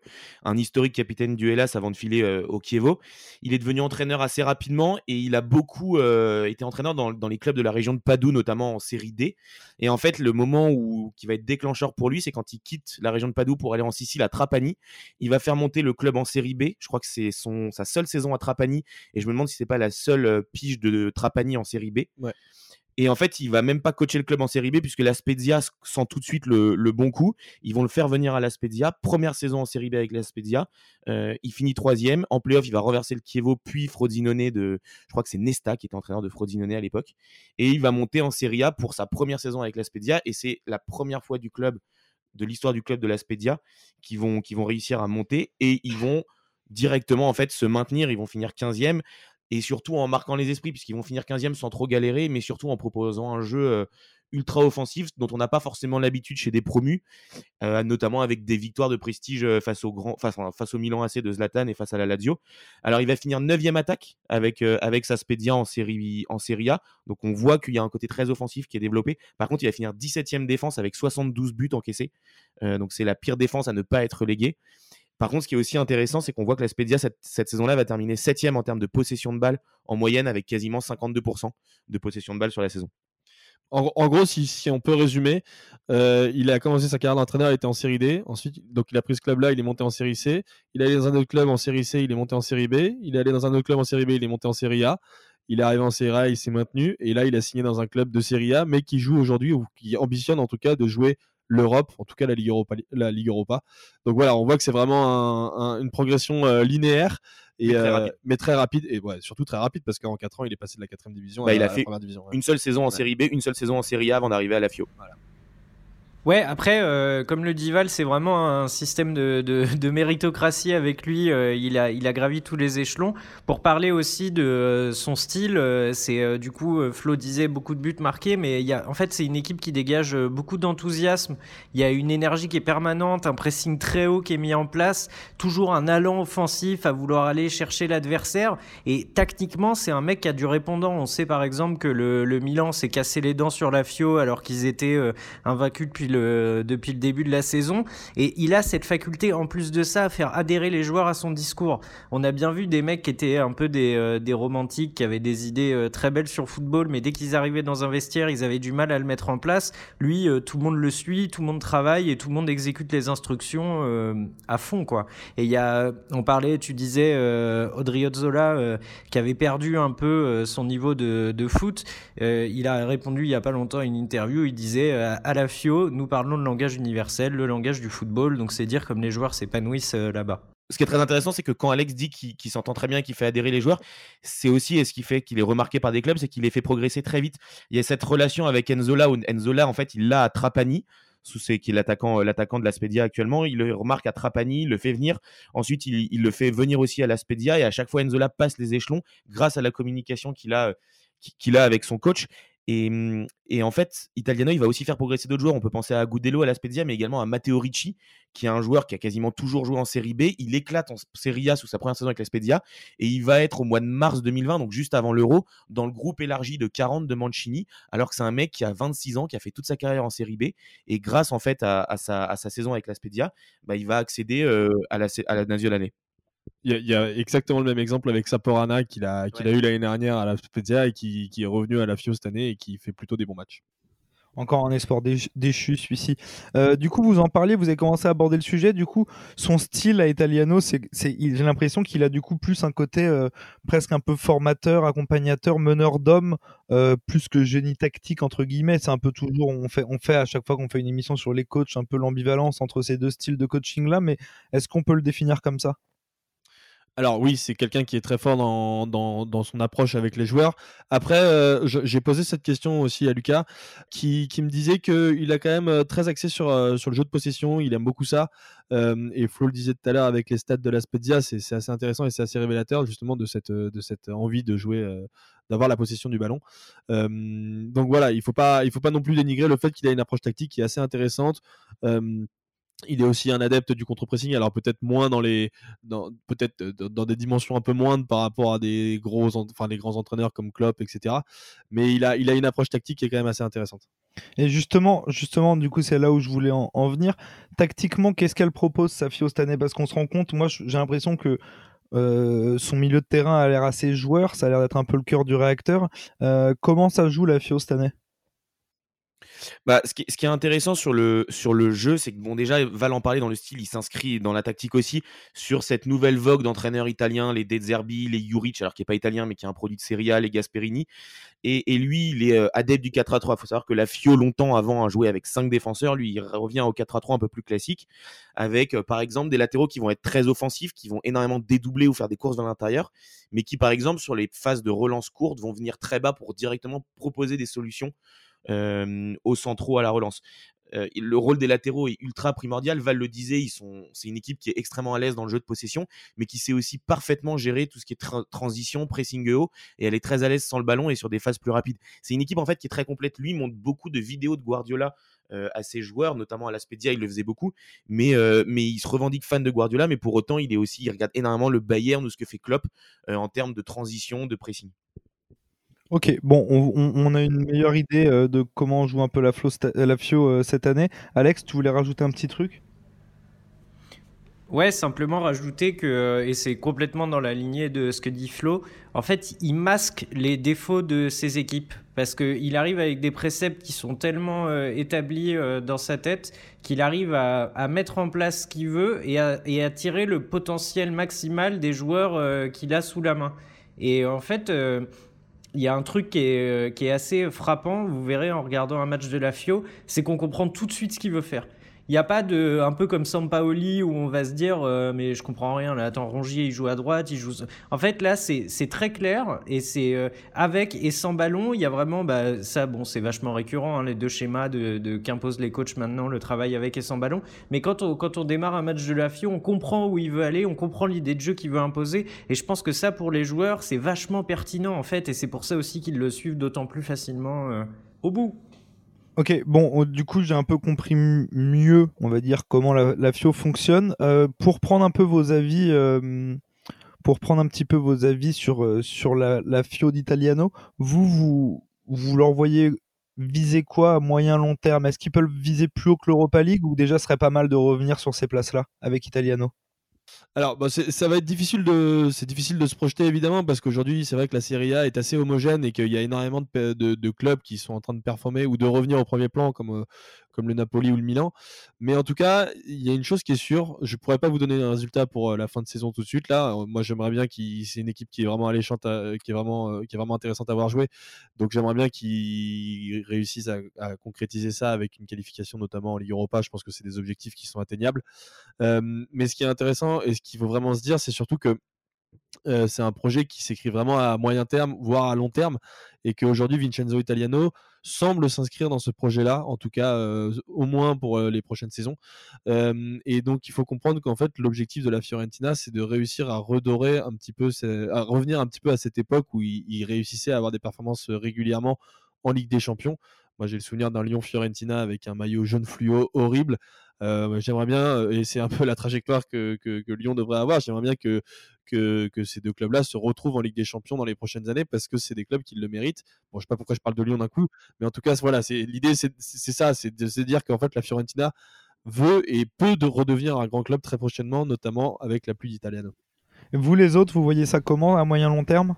un historique capitaine du Hellas avant de filer au Kievo. Il est devenu entraîneur assez rapidement et il a beaucoup été entraîneur dans, dans, les clubs de la région de Padoue, notamment en série D. Et en fait, le moment où, qui va être déclencheur pour lui, c'est quand il quitte la région de Padoue pour aller en Sicile à Trapani. Il va faire monter le club en série B. Je crois que c'est sa seule saison à Trapani et je me demande si c'est pas la seule pige de Trapani en série B. Et en fait, il va même pas coacher le club en série B puisque la Spezia sent tout de suite le, bon coup. Ils vont le faire venir à la Spezia. Première saison en série B avec la Spezia. Euh, il finit troisième. En playoff, il va reverser le Chievo, puis Frosinone de. Je crois que c'est Nesta qui était entraîneur de Frosinone à l'époque. Et il va monter en série A pour sa première saison avec la Spezia. Et c'est la première fois du club, de l'histoire du club de la Spezia, qui vont, qui vont réussir à monter. Et ils vont directement en fait se maintenir. Ils vont finir 15e et surtout en marquant les esprits, puisqu'ils vont finir 15e sans trop galérer, mais surtout en proposant un jeu ultra offensif dont on n'a pas forcément l'habitude chez des promus, notamment avec des victoires de prestige face au, Milan AC de Zlatan et face à la Lazio. Alors il va finir 9e attaque avec, avec sa Spedia en série, A, donc on voit qu'il y a un côté très offensif qui est développé. Par contre, il va finir 17e défense avec 72 buts encaissés, donc c'est la pire défense à ne pas être léguée. Par contre, ce qui est aussi intéressant, c'est qu'on voit que la cette, saison-là, va terminer septième en termes de possession de balle en moyenne avec quasiment 52% de possession de balle sur la saison. En, gros, si, on peut résumer, euh, il a commencé sa carrière d'entraîneur, il était en série D. Ensuite, donc il a pris ce club-là, il est monté en série C. Il est allé dans un autre club en série C, il est monté en série B. Il est allé dans un autre club en série B, il est monté en série A. Il est arrivé en série A, il s'est maintenu. Et là, il a signé dans un club de série A, mais qui joue aujourd'hui, ou qui ambitionne en tout cas de jouer l'Europe, en tout cas la Ligue Europa. La Ligue Europa. Donc voilà, on voit que c'est vraiment une progression euh, linéaire. Et, mais, très rapide, et ouais, surtout très rapide parce qu'en 4 ans il est passé de la 4 division bah, à, il a la fait première division. Une seule saison en série B, une seule saison en série A avant d'arriver à la FIO. Voilà. Ouais, après, euh, comme le dit Val, c'est vraiment un système de, de, de méritocratie avec lui. Euh, il, a, il a gravi tous les échelons. Pour parler aussi de euh, son style, c'est du coup, Flo disait beaucoup de buts marqués, mais y a, en fait, c'est une équipe qui dégage beaucoup d'enthousiasme. Il y a une énergie qui est permanente, un pressing très haut qui est mis en place, toujours un allant offensif à vouloir aller chercher l'adversaire. Et tactiquement, c'est un mec qui a du répondant. On sait par exemple que le, le Milan s'est cassé les dents sur la FIO alors qu'ils étaient invaincus depuis depuis le début de la saison. Et il a cette faculté, en plus de ça, à faire adhérer les joueurs à son discours. On a bien vu des mecs qui étaient un peu des, euh, des romantiques, qui avaient des idées euh, très belles sur football, mais dès qu'ils arrivaient dans un vestiaire, ils avaient du mal à le mettre en place. Lui, euh, tout le monde le suit, tout le monde travaille et tout le monde exécute les instructions à fond, quoi. Et il y a, on parlait, tu disais, Audrey Ozzola, qui avait perdu un peu son niveau de, de foot. il a répondu il y a pas longtemps à une interview, il disait, à la FIO, nous parlons de langage universel, le langage du football. Donc c'est dire comme les joueurs s'épanouissent euh, là-bas. Ce qui est très intéressant, c'est que quand Alex dit qu'il s'entend très bien, qu'il fait adhérer les joueurs, c'est aussi ce qui fait qu'il est remarqué par des clubs, c'est qu'il les fait progresser très vite. Il y a cette relation avec Enzola où Enzola, en fait, il l'a à Trapani, sous qui est l'attaquant euh, l'attaquant de l'Aspedia actuellement. Il le remarque à Trapani, il le fait venir. Ensuite, il, il le fait venir aussi à l'Aspedia et à chaque fois, Enzola passe les échelons grâce à la communication qu'il a, euh, qu'il a avec son coach. Mmh, et, en fait, Italiano, il va aussi faire progresser d'autres joueurs. On peut penser à Gudelo, à l'Aspedia, mais également à Matteo Ricci, qui est un joueur qui a quasiment toujours joué en Série B. Il éclate en Serie A sous sa première saison avec l'Aspedia. Et il va être au mois de mars 2020, donc juste avant l'Euro, dans le groupe élargi de 40 de Mancini, alors que c'est un mec qui a 26 ans, qui a fait toute sa carrière en Série B. Et grâce en fait à, sa, saison avec l'Aspedia, bah, il va accéder à la, à la Nazionale. Il y, a exactement le même exemple avec Saporana qu'il a, qu'il a eu l'année dernière à la Spezia et qui, qui, est revenu à la FIO cette année et qui fait plutôt des bons matchs. Encore un espoir déchu, celui-ci. Euh, du coup, vous en parliez, vous avez commencé à aborder le sujet. Du coup, son style à Italiano, c'est, j'ai l'impression qu'il a du coup plus un côté euh, presque un peu formateur, accompagnateur, meneur d'hommes, euh, plus que génie tactique entre guillemets. C'est un peu toujours, on fait, on fait à chaque fois qu'on fait une émission sur les coachs, un peu l'ambivalence entre ces deux styles de coaching là. Mais est-ce qu'on peut le définir comme ça? Alors oui, c'est quelqu'un qui est très fort dans, son approche avec les joueurs. Après, euh, j'ai posé cette question aussi à Lucas, qui, me disait qu'il a quand même euh, très axé sur, euh, sur le jeu de possession, il aime beaucoup ça. et Flo le disait tout à l'heure avec les stats de la Spezia, c'est assez intéressant et c'est assez révélateur justement de cette, de cette envie de jouer, d'avoir la possession du ballon. donc voilà, il ne faut, pas, faut pas non plus dénigrer le fait qu'il a une approche tactique qui est assez intéressante. Il est aussi un adepte du contre-pressing, alors peut-être moins dans les, peut-être dans des dimensions un peu moindres par rapport à des gros, enfin grands entraîneurs comme Klopp, etc. Mais il a, il a une approche tactique qui est quand même assez intéressante. Et justement, justement, du coup, c'est là où je voulais en, venir. Tactiquement, qu'est-ce qu'elle propose, Safio cette année? Parce qu'on se rend compte, moi, j'ai l'impression que euh, son milieu de terrain a l'air assez joueur, ça a l'air d'être un peu le cœur du réacteur. Euh, comment ça joue la FIO cette bah, ce, qui, ce, qui, est intéressant sur le, sur le jeu, c'est que bon, déjà, Val en parler dans le style, il s'inscrit dans la tactique aussi sur cette nouvelle vogue d'entraîneurs italiens, les De Zerbi, les Juric, alors qui n'est pas italien, mais qui est un produit de Serie A, les Gasperini. Et, et lui, il est euh, adepte du 4 à 3. Il faut savoir que la Fio, longtemps avant, a joué avec 5 défenseurs. Lui, il revient au 4 à 3 un peu plus classique, avec euh, par exemple des latéraux qui vont être très offensifs, qui vont énormément dédoubler ou faire des courses vers l'intérieur, mais qui, par exemple, sur les phases de relance courte, vont venir très bas pour directement proposer des solutions au centraux à la relance. le rôle des latéraux est ultra primordial. Val le disait, ils sont, c'est une équipe qui est extrêmement à l'aise dans le jeu de possession, mais qui sait aussi parfaitement gérer tout ce qui est transition, pressing haut, et elle est très à l'aise sans le ballon et sur des phases plus rapides. C'est une équipe en fait qui est très complète. Lui montre beaucoup de vidéos de Guardiola à ses joueurs, notamment à l'Aspedia, il le faisait beaucoup, mais, mais il se revendique fan de Guardiola, mais pour autant, il est aussi, il regarde énormément le Bayern ou ce que fait Klopp en termes de transition, de pressing. Ok, bon, on, a une meilleure idée euh, de comment on joue un peu la, la FIO euh, cette année. Alex, tu voulais rajouter un petit truc? Ouais, simplement rajouter que, euh, et c'est complètement dans la lignée de ce que dit Flo, en fait, il masque les défauts de ses équipes. parce qu'il arrive avec des préceptes qui sont tellement établis dans sa tête qu'il arrive à, mettre en place ce qu'il veut et à, tirer le potentiel maximal des joueurs qu'il a sous la main. Et en fait, il y a un truc qui est, qui est assez frappant, vous verrez en regardant un match de la FIO, c'est qu'on comprend tout de suite ce qu'il veut faire. Il n'y a pas de, un peu comme Sampaoli où on va se dire, euh, mais je comprends rien, là, attends, Rongier, il joue à droite, il joue. En fait, là, c'est très clair et c'est euh, avec et sans ballon, il y a vraiment, bah, ça, bon, c'est vachement récurrent, hein, les deux schémas de, de qu'imposent les coachs maintenant, le travail avec et sans ballon. Mais quand on, quand on démarre un match de la FIO, on comprend où il veut aller, on comprend l'idée de jeu qu'il veut imposer. Et je pense que ça, pour les joueurs, c'est vachement pertinent, en fait, et c'est pour ça aussi qu'ils le suivent d'autant plus facilement euh, au bout. Ok, bon, du coup, j'ai un peu compris mieux, on va dire, comment la, FIO fonctionne. Euh, pour prendre un peu vos avis, euh, pour prendre un petit peu vos avis sur, euh, la, FIO d'Italiano, vous, vous, vous leur viser quoi à moyen long terme? Est-ce qu'ils peuvent viser plus haut que l'Europa League ou déjà serait pas mal de revenir sur ces places-là avec Italiano? Alors, bah, ça va être difficile de, c'est difficile de se projeter évidemment parce qu'aujourd'hui, c'est vrai que la Serie A est assez homogène et qu'il y a énormément de, clubs qui sont en train de performer ou de revenir au premier plan, comme, euh, comme le Napoli ou le Milan. Mais en tout cas, il y a une chose qui est sûre, je pourrais pas vous donner un résultat pour euh, la fin de saison tout de suite. Là, euh, moi, j'aimerais bien qu'il, c'est une équipe qui est vraiment alléchante, qui est vraiment, qui est vraiment intéressante à voir jouer. Donc, j'aimerais bien qu'ils réussissent à, à, concrétiser ça avec une qualification, notamment en Ligue Europa. Je pense que c'est des objectifs qui sont atteignables. mais ce qui est intéressant et ce qu'il faut vraiment se dire, c'est surtout que c'est un projet qui s'écrit vraiment à moyen terme, voire à long terme, et qu'aujourd'hui Vincenzo Italiano semble s'inscrire dans ce projet-là, en tout cas au moins pour les prochaines saisons. et donc il faut comprendre qu'en fait l'objectif de la Fiorentina, c'est de réussir à redorer un petit peu, à revenir un petit peu à cette époque où il, réussissait à avoir des performances régulièrement en Ligue des Champions. Moi, j'ai le souvenir d'un Lyon-Fiorentina avec un maillot jaune fluo horrible. Euh, j'aimerais bien, euh, et c'est un peu la trajectoire que, Lyon devrait avoir, j'aimerais bien que, ces deux clubs-là se retrouvent en Ligue des Champions dans les prochaines années parce que c'est des clubs qui le méritent. Bon, je sais pas pourquoi je parle de Lyon d'un coup, mais en tout cas, voilà, l'idée, c'est ça, c'est de dire qu'en fait, la Fiorentina veut et peut de redevenir un grand club très prochainement, notamment avec la pluie d'Italiano. Vous les autres, vous voyez ça comment à moyen long terme?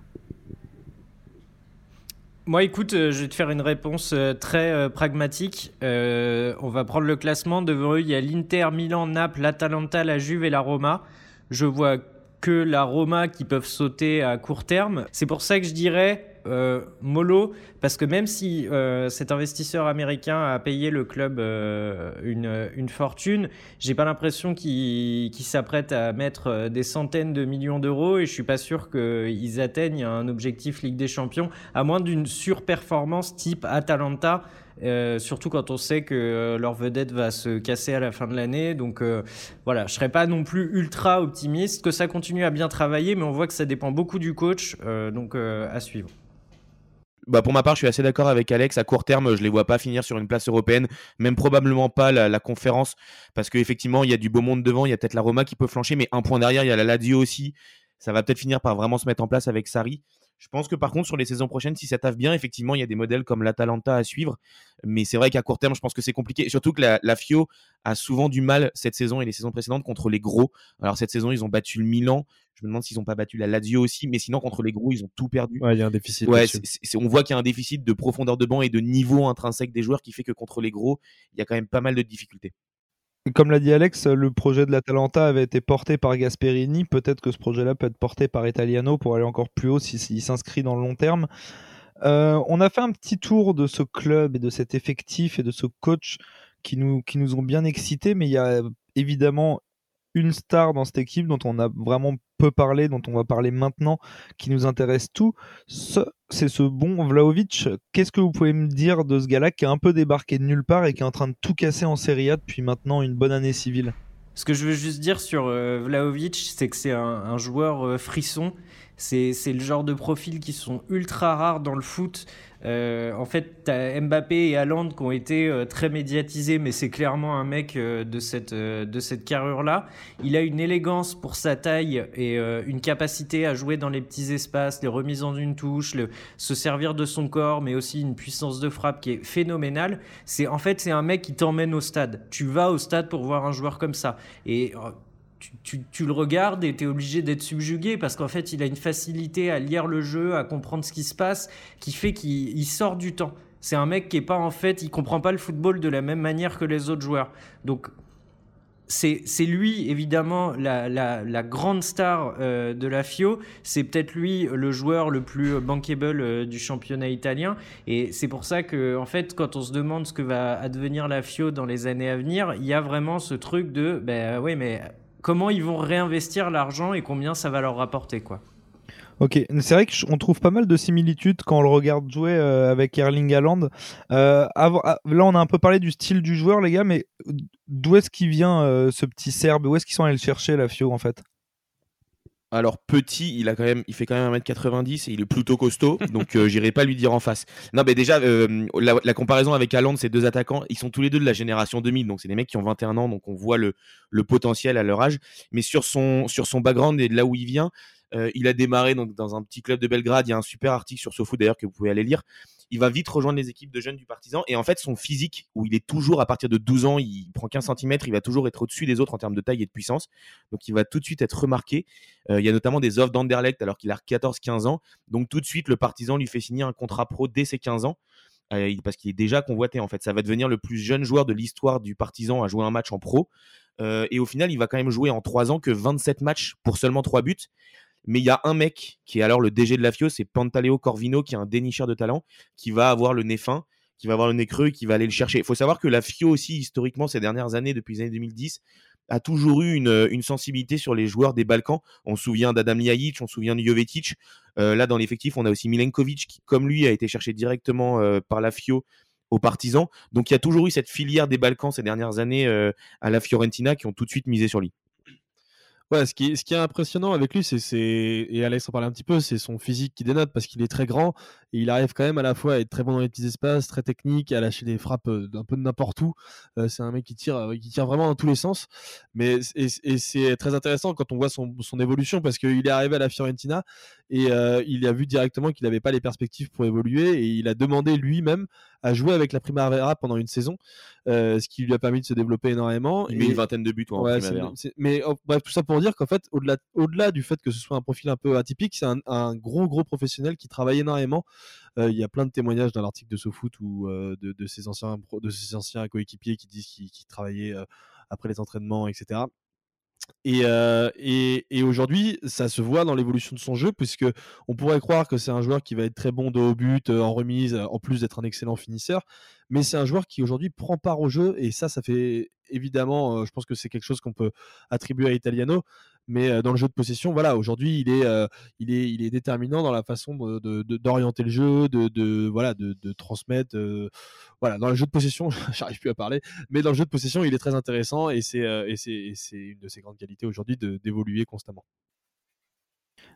Moi, écoute, euh, je vais te faire une réponse euh, très euh, pragmatique. on va prendre le classement. Devant eux, il y a l'Inter, Milan, Naples, l'Atalanta, la Juve et la Roma. Je vois que la Roma qui peuvent sauter à court terme. C'est pour ça que je dirais euh, mollo, parce que même si euh, cet investisseur américain a payé le club euh, une, une, fortune, j'ai pas l'impression qu'il s'apprête à mettre des centaines de millions d'euros et je suis pas sûr qu'ils atteignent un objectif Ligue des Champions, à moins d'une surperformance type Atalanta. surtout quand on sait que leur vedette va se casser à la fin de l'année. Donc voilà, je serais pas non plus ultra optimiste, que ça continue à bien travailler, mais on voit que ça dépend beaucoup du coach, donc à suivre. Bah pour ma part, je suis assez d'accord avec Alex. À court terme, je les vois pas finir sur une place européenne, même probablement pas la, conférence, parce qu'effectivement, il y a du beau monde devant. Il y a peut-être la Roma qui peut flancher, mais un point derrière, il y a la Lazio aussi. Ça va peut-être finir par vraiment se mettre en place avec Sarri. Je pense que par contre, sur les saisons prochaines, si ça taffe bien, effectivement, il y a des modèles comme l'Atalanta à suivre. Mais c'est vrai qu'à court terme, je pense que c'est compliqué. Surtout que la, Fio a souvent du mal cette saison et les saisons précédentes contre les gros. Alors cette saison, ils ont battu le Milan. Je me demande s'ils n'ont pas battu la Lazio aussi. Mais sinon, contre les gros, ils ont tout perdu. Ouais, il y a un déficit. Ouais, on voit qu'il y a un déficit de profondeur de banc et de niveau intrinsèque des joueurs qui fait que contre les gros, il y a quand même pas mal de difficultés. Comme l'a dit Alex, le projet de l'Atalanta avait été porté par Gasperini. Peut-être que ce projet-là peut être porté par Italiano pour aller encore plus haut s'il s'inscrit dans le long terme. Euh, on a fait un petit tour de ce club et de cet effectif et de ce coach qui nous, qui nous ont bien excités, mais il y a évidemment une star dans cette équipe dont on a vraiment peu parlé, dont on va parler maintenant, qui nous intéresse tout, c'est ce bon Vlaovic. Qu'est-ce que vous pouvez me dire de ce gars-là qui a un peu débarqué de nulle part et qui est en train de tout casser en Serie A depuis maintenant une bonne année civile? Ce que je veux juste dire sur euh, Vlaovic, c'est que c'est un, joueur euh, frisson. C'est le genre de profils qui sont ultra rares dans le foot. Euh, en fait, tu as Mbappé et Haaland qui ont été euh, très médiatisés, mais c'est clairement un mec euh, de cette, de cette carrure-là. Il a une élégance pour sa taille et une capacité à jouer dans les petits espaces, les remises en une touche, le, se servir de son corps, mais aussi une puissance de frappe qui est phénoménale. C'est En fait, c'est un mec qui t'emmène au stade. Tu vas au stade pour voir un joueur comme ça. Et tu, le regardes et tu es obligé d'être subjugué parce qu'en fait, il a une facilité à lire le jeu, à comprendre ce qui se passe, qui fait qu'il sort du temps. C'est un mec qui est pas en fait, il comprend pas le football de la même manière que les autres joueurs. Donc c'est lui, évidemment, la, grande star euh, de la FIO. C'est peut-être lui le joueur le plus bankable euh, du championnat italien. Et c'est pour ça que, en fait, quand on se demande ce que va advenir la FIO dans les années à venir, il y a vraiment ce truc de, ben oui, mais comment ils vont réinvestir l'argent et combien ça va leur rapporter, quoi. Ok, c'est vrai qu'on trouve pas mal de similitudes quand on le regarde jouer euh, avec Erling Haaland. Euh, ah, là, on a un peu parlé du style du joueur, les gars, mais d'où est-ce qu'il vient euh, ce petit Serbe? Où est-ce qu'ils sont allés le chercher, la Fio, en fait? Alors petit, il a quand même, il fait quand même 1m90 et il est plutôt costaud, donc j'irai pas lui dire en face. Non, mais déjà la, comparaison avec Haaland, ces deux attaquants, ils sont tous les deux de la génération 2000, donc c'est des mecs qui ont 21 ans, donc on voit le, potentiel à leur âge. Mais sur son sur son background et de là où il vient, euh, il a démarré donc dans un petit club de Belgrade. Il y a un super article sur SoFoot d'ailleurs que vous pouvez aller lire. Il va vite rejoindre les équipes de jeunes du Partizan. Et en fait, son physique, où il est toujours à partir de 12 ans, il prend 15 cm, il va toujours être au-dessus des autres en termes de taille et de puissance. Donc il va tout de suite être remarqué. Euh, il y a notamment des offres d'Anderlecht alors qu'il a 14-15 ans. Donc tout de suite, le Partizan lui fait signer un contrat pro dès ses 15 ans euh, parce qu'il est déjà convoité en fait. Ça va devenir le plus jeune joueur de l'histoire du Partizan à jouer un match en pro. et au final, il va quand même jouer en 3 ans que 27 matchs pour seulement 3 buts. Mais il y a un mec qui est alors le DG de la FIO, c'est Pantaleo Corvino, qui est un dénicheur de talent, qui va avoir le nez fin, qui va avoir le nez creux, qui va aller le chercher. Il faut savoir que la FIO aussi, historiquement, ces dernières années, depuis les années 2010, a toujours eu une, sensibilité sur les joueurs des Balkans. On se souvient d'Adam Ljajic, on se souvient de Jovetic. Euh, là, dans l'effectif, on a aussi Milenkovic, qui, comme lui, a été cherché directement euh, par la FIO aux partisans. Donc, il y a toujours eu cette filière des Balkans ces dernières années euh, à la Fiorentina qui ont tout de suite misé sur lui. Ouais, ce qui, est, impressionnant avec lui, c'est, et Alex en parlait un petit peu, c'est son physique qui dénote parce qu'il est très grand et il arrive quand même à la fois à être très bon dans les petits espaces, très technique, à lâcher des frappes euh, d'un peu de n'importe où. Euh, c'est un mec qui tire, euh, qui tire vraiment dans tous les sens. Mais c'est très intéressant quand on voit son évolution parce qu'il est arrivé à la Fiorentina et il a vu directement qu'il n'avait pas les perspectives pour évoluer et il a demandé lui-même à jouer avec la Primavera pendant une saison, ce qui lui a permis de se développer énormément. Il met une vingtaine de buts en Primavera. mais oh, bref, tout ça pour dire qu'en fait, au-delà, du fait que ce soit un profil un peu atypique, c'est un, gros gros professionnel qui travaille énormément. il y a plein de témoignages dans l'article de SoFoot ou de, de, ses anciens de ses anciens coéquipiers qui disent qu'il, travaillait après les entraînements, etc. Et, et, aujourd'hui, ça se voit dans l'évolution de son jeu, puisque on pourrait croire que c'est un joueur qui va être très bon de haut but, en remise, en plus d'être un excellent finisseur. Mais c'est un joueur qui aujourd'hui prend part au jeu, et ça, ça fait évidemment, je pense que c'est quelque chose qu'on peut attribuer à Italiano mais dans le jeu de possession, voilà, aujourd'hui, il est, il est, il est déterminant dans la façon d'orienter de, le jeu, de, voilà, de, transmettre. voilà, dans le jeu de possession, (laughs) j'arrive plus à parler, mais dans le jeu de possession, il est très intéressant et c'est une de ses grandes qualités aujourd'hui d'évoluer constamment.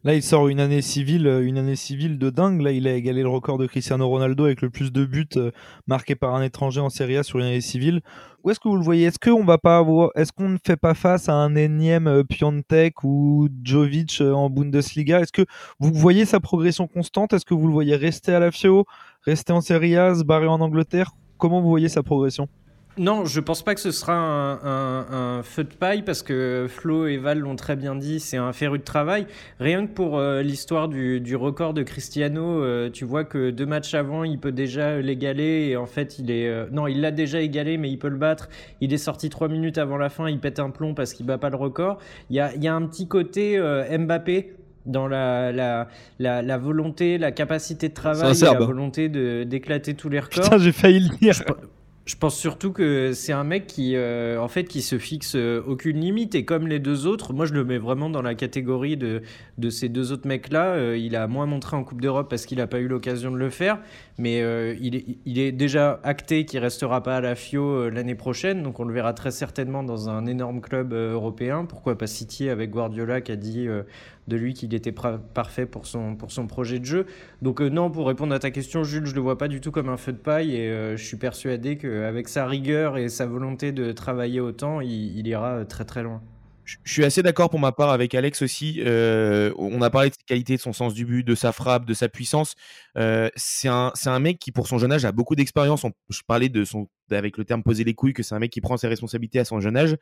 Là, il sort une année civile, euh, une année civile de dingue. Là, il a égalé le record de Cristiano Ronaldo avec le plus de buts euh, marqués par un étranger en Serie A sur une année civile. Où est-ce que vous le voyez? Est-ce qu'on va pas est-ce qu'on ne fait pas face à un énième euh, Piontek ou Jovic en Bundesliga? Est-ce que vous voyez sa progression constante? Est-ce que vous le voyez rester à la FIO, rester en Serie A, se barrer en Angleterre? Comment vous voyez sa progression? Non, je pense pas que ce sera un, feu de paille parce que Flo et Val l'ont très bien dit, c'est un féru de travail. Rien que pour euh, l'histoire du, record de Cristiano, euh, tu vois que deux matchs avant, il peut déjà l'égaler et en fait, il est. Euh, non, il l'a déjà égalé, mais il peut le battre. Il est sorti trois minutes avant la fin, il pète un plomb parce qu'il bat pas le record. Il y a, un petit côté Mbappé dans la, la, volonté, la capacité de travail, la volonté d'éclater tous les records. Putain, j'ai failli le dire. Je pense surtout que c'est un mec qui, euh, en fait, qui se fixe euh, aucune limite. Et comme les deux autres, moi je le mets vraiment dans la catégorie de, ces deux autres mecs-là. Euh, il a moins montré en Coupe d'Europe parce qu'il n'a pas eu l'occasion de le faire. Mais il est, il, est, déjà acté qu'il restera pas à la FIO l'année prochaine. Donc on le verra très certainement dans un énorme club européen. Pourquoi pas City avec Guardiola qui a dit de lui qu'il était parfait pour son, pour son projet de jeu. Donc euh, non, pour répondre à ta question, Jules, je le vois pas du tout comme un feu de paille et euh, je suis persuadé qu'avec sa rigueur et sa volonté de travailler autant, il, ira très très loin. Je suis assez d'accord pour ma part avec Alex aussi. Euh, on a parlé de ses qualités, de son sens du but, de sa frappe, de sa puissance. Euh, c'est un, un, mec qui, pour son jeune âge, a beaucoup d'expérience. Je parlais de son, avec le terme poser les couilles, que c'est un mec qui prend ses responsabilités à son jeune âge.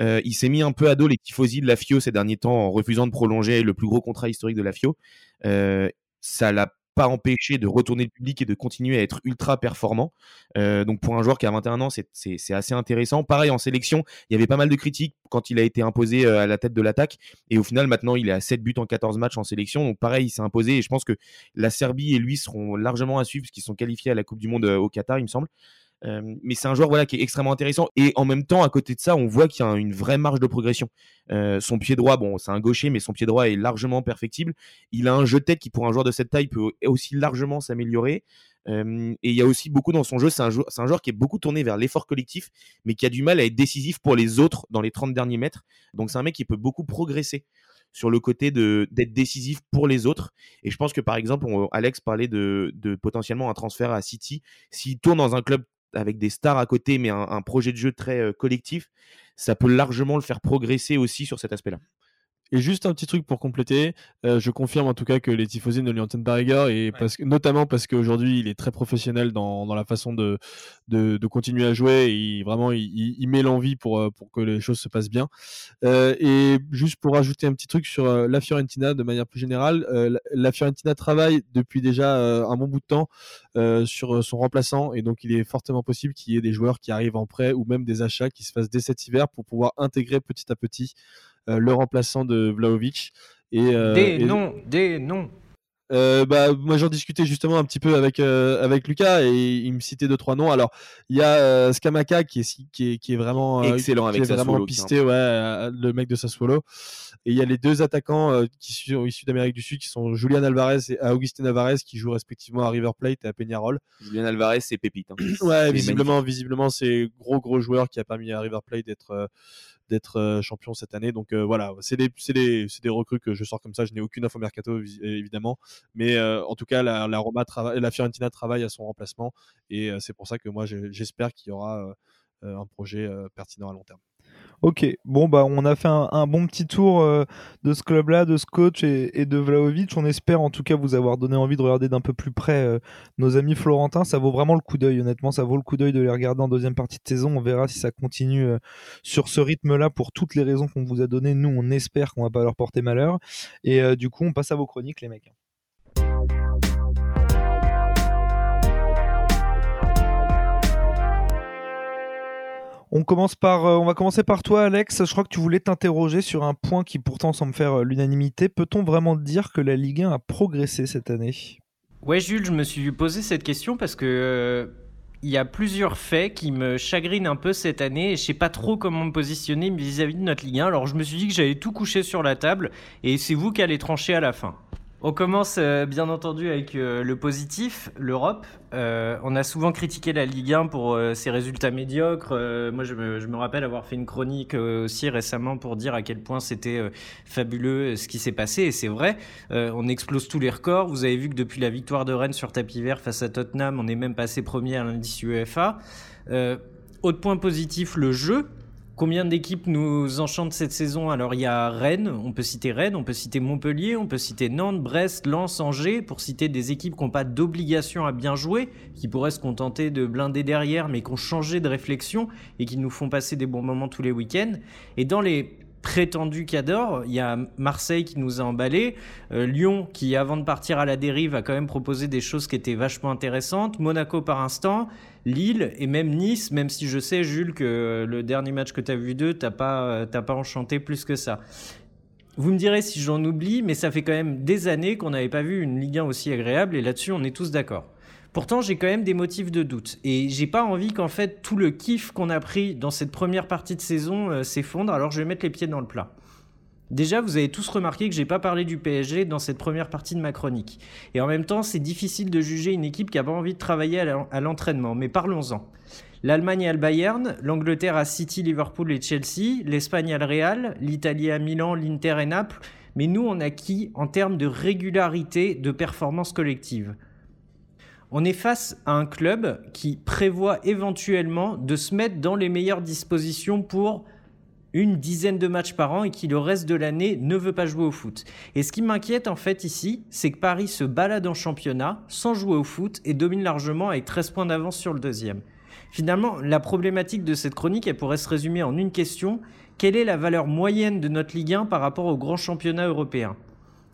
Euh, il s'est mis un peu à dos les tifosi de la FIO ces derniers temps en refusant de prolonger le plus gros contrat historique de la FIO. ça l'a pas empêcher de retourner le public et de continuer à être ultra performant. Euh, donc pour un joueur qui a 21 ans, c'est assez intéressant. Pareil en sélection, il y avait pas mal de critiques quand il a été imposé euh, à la tête de l'attaque. Et au final, maintenant, il est à 7 buts en 14 matchs en sélection. Donc pareil, il s'est imposé. Et je pense que la Serbie et lui seront largement à suivre parce qu'ils sont qualifiés à la Coupe du Monde euh, au Qatar, il me semble. Euh, mais c'est un joueur voilà, qui est extrêmement intéressant. Et en même temps, à côté de ça, on voit qu'il y a une vraie marge de progression. Euh, son pied droit, bon, c'est un gaucher, mais son pied droit est largement perfectible. Il a un jeu de tête qui, pour un joueur de cette taille, peut aussi largement s'améliorer. Euh, et il y a aussi beaucoup dans son jeu, c'est un, un, joueur qui est beaucoup tourné vers l'effort collectif, mais qui a du mal à être décisif pour les autres dans les 30 derniers mètres. Donc c'est un mec qui peut beaucoup progresser sur le côté d'être décisif pour les autres. Et je pense que par exemple, Alex parlait de, de, potentiellement un transfert à City. S'il tourne dans un club avec des stars à côté, mais un, projet de jeu très euh, collectif, ça peut largement le faire progresser aussi sur cet aspect-là. Et juste un petit truc pour compléter, euh, je confirme en tout cas que les tifosi ne lui entendent pas rigueur, et parce que, notamment parce qu'aujourd'hui il est très professionnel dans, dans la façon de, de, de, continuer à jouer, et il, vraiment il, il met l'envie pour, euh, pour que les choses se passent bien. Euh, et juste pour rajouter un petit truc sur euh, la Fiorentina de manière plus générale, la Fiorentina travaille depuis déjà un bon bout de temps sur son remplaçant, et donc il est fortement possible qu'il y ait des joueurs qui arrivent en prêt ou même des achats qui se fassent dès cet hiver pour pouvoir intégrer petit à petit le remplaçant de Vlaovic. Et, euh, des noms, des noms. Euh, bah, moi j'en discutais justement un petit peu avec avec Lucas et il me citait deux trois noms. Alors il y a Skamaka qui est qui est, qui est vraiment excellent avec est vraiment pisté, ouais, le mec de Sassuolo. Et il y a les deux attaquants qui sont issus d'Amérique du Sud qui sont Julian Alvarez et Augustin Alvarez qui jouent respectivement à River Plate et à Peñarol. Julian Alvarez c'est pépite. Hein. ouais, visiblement visiblement c'est gros gros joueur qui a permis à River Plate d'être d'être euh, champion cette année. Donc euh, voilà, c'est des, des, des, recrues que je sors comme ça. Je n'ai aucune info mercato évidemment, mais euh, en tout cas la, la Roma la Fiorentina travaille à son remplacement et c'est pour ça que moi j'espère qu'il y aura un projet pertinent à long terme. Ok, bon bah on a fait un, bon petit tour euh, de ce club-là, de ce coach et, de Vlaovic. On espère en tout cas vous avoir donné envie de regarder d'un peu plus près euh, nos amis florentins. Ça vaut vraiment le coup d'œil, honnêtement, ça vaut le coup d'œil de les regarder en deuxième partie de saison. On verra si ça continue euh, sur ce rythme-là pour toutes les raisons qu'on vous a données. Nous, on espère qu'on va pas leur porter malheur. Et du coup, on passe à vos chroniques, les mecs. Euh, on va commencer par toi, Alex. Je crois que tu voulais t'interroger sur un point qui pourtant semble faire euh, l'unanimité. Peut-on vraiment dire que la Ligue 1 a progressé cette année? Ouais, Jules, je me suis posé cette question parce que euh, il y a plusieurs faits qui me chagrinent un peu cette année et je sais pas trop comment me positionner vis-à-vis -vis de notre Ligue 1. Alors je me suis dit que j'allais tout coucher sur la table et c'est vous qui allez trancher à la fin. On commence euh, bien entendu avec euh, le positif, l'Europe. Euh, on a souvent critiqué la Ligue 1 pour ses résultats médiocres. moi, je me, rappelle avoir fait une chronique aussi récemment pour dire à quel point c'était fabuleux ce qui s'est passé. Et c'est vrai, on explose tous les records. Vous avez vu que depuis la victoire de Rennes sur tapis vert face à Tottenham, on est même passé premier à l'indice UEFA. autre point positif, le jeu. Combien d'équipes nous enchantent cette saison? Alors il y a Rennes, on peut citer Rennes, on peut citer Montpellier, on peut citer Nantes, Brest, Lens, Angers, pour citer des équipes qui n'ont pas d'obligation à bien jouer, qui pourraient se contenter de blinder derrière, mais qui ont changé de réflexion et qui nous font passer des bons moments tous les week-ends. Et dans les prétendus cadors, il y a Marseille qui nous a emballés, euh, Lyon qui avant de partir à la dérive a quand même proposé des choses qui étaient vachement intéressantes, Monaco par instant, Lille et même Nice, même si je sais, Jules, que le dernier match que tu as vu d'eux, t'as pas, pas enchanté plus que ça. Vous me direz si j'en oublie, mais ça fait quand même des années qu'on n'avait pas vu une Ligue 1 aussi agréable, et là-dessus, on est tous d'accord. Pourtant, j'ai quand même des motifs de doute. Et j'ai pas envie qu'en fait tout le kiff qu'on a pris dans cette première partie de saison euh, s'effondre, alors je vais mettre les pieds dans le plat. Déjà, vous avez tous remarqué que j'ai pas parlé du PSG dans cette première partie de ma chronique. Et en même temps, c'est difficile de juger une équipe qui a pas envie de travailler à l'entraînement. Mais parlons-en. L'Allemagne a le Bayern, l'Angleterre a City, Liverpool et Chelsea, l'Espagne a le Real, l'Italie a Milan, l'Inter et Naples. Mais nous, on a qui en termes de régularité de performance collective? On est face à un club qui prévoit éventuellement de se mettre dans les meilleures dispositions pour une dizaine de matchs par an et qui le reste de l'année ne veut pas jouer au foot. Et ce qui m'inquiète en fait ici, c'est que Paris se balade en championnat sans jouer au foot et domine largement avec 13 points d'avance sur le deuxième. Finalement, la problématique de cette chronique, elle pourrait se résumer en une question. Quelle est la valeur moyenne de notre Ligue 1 par rapport au grand championnat européen?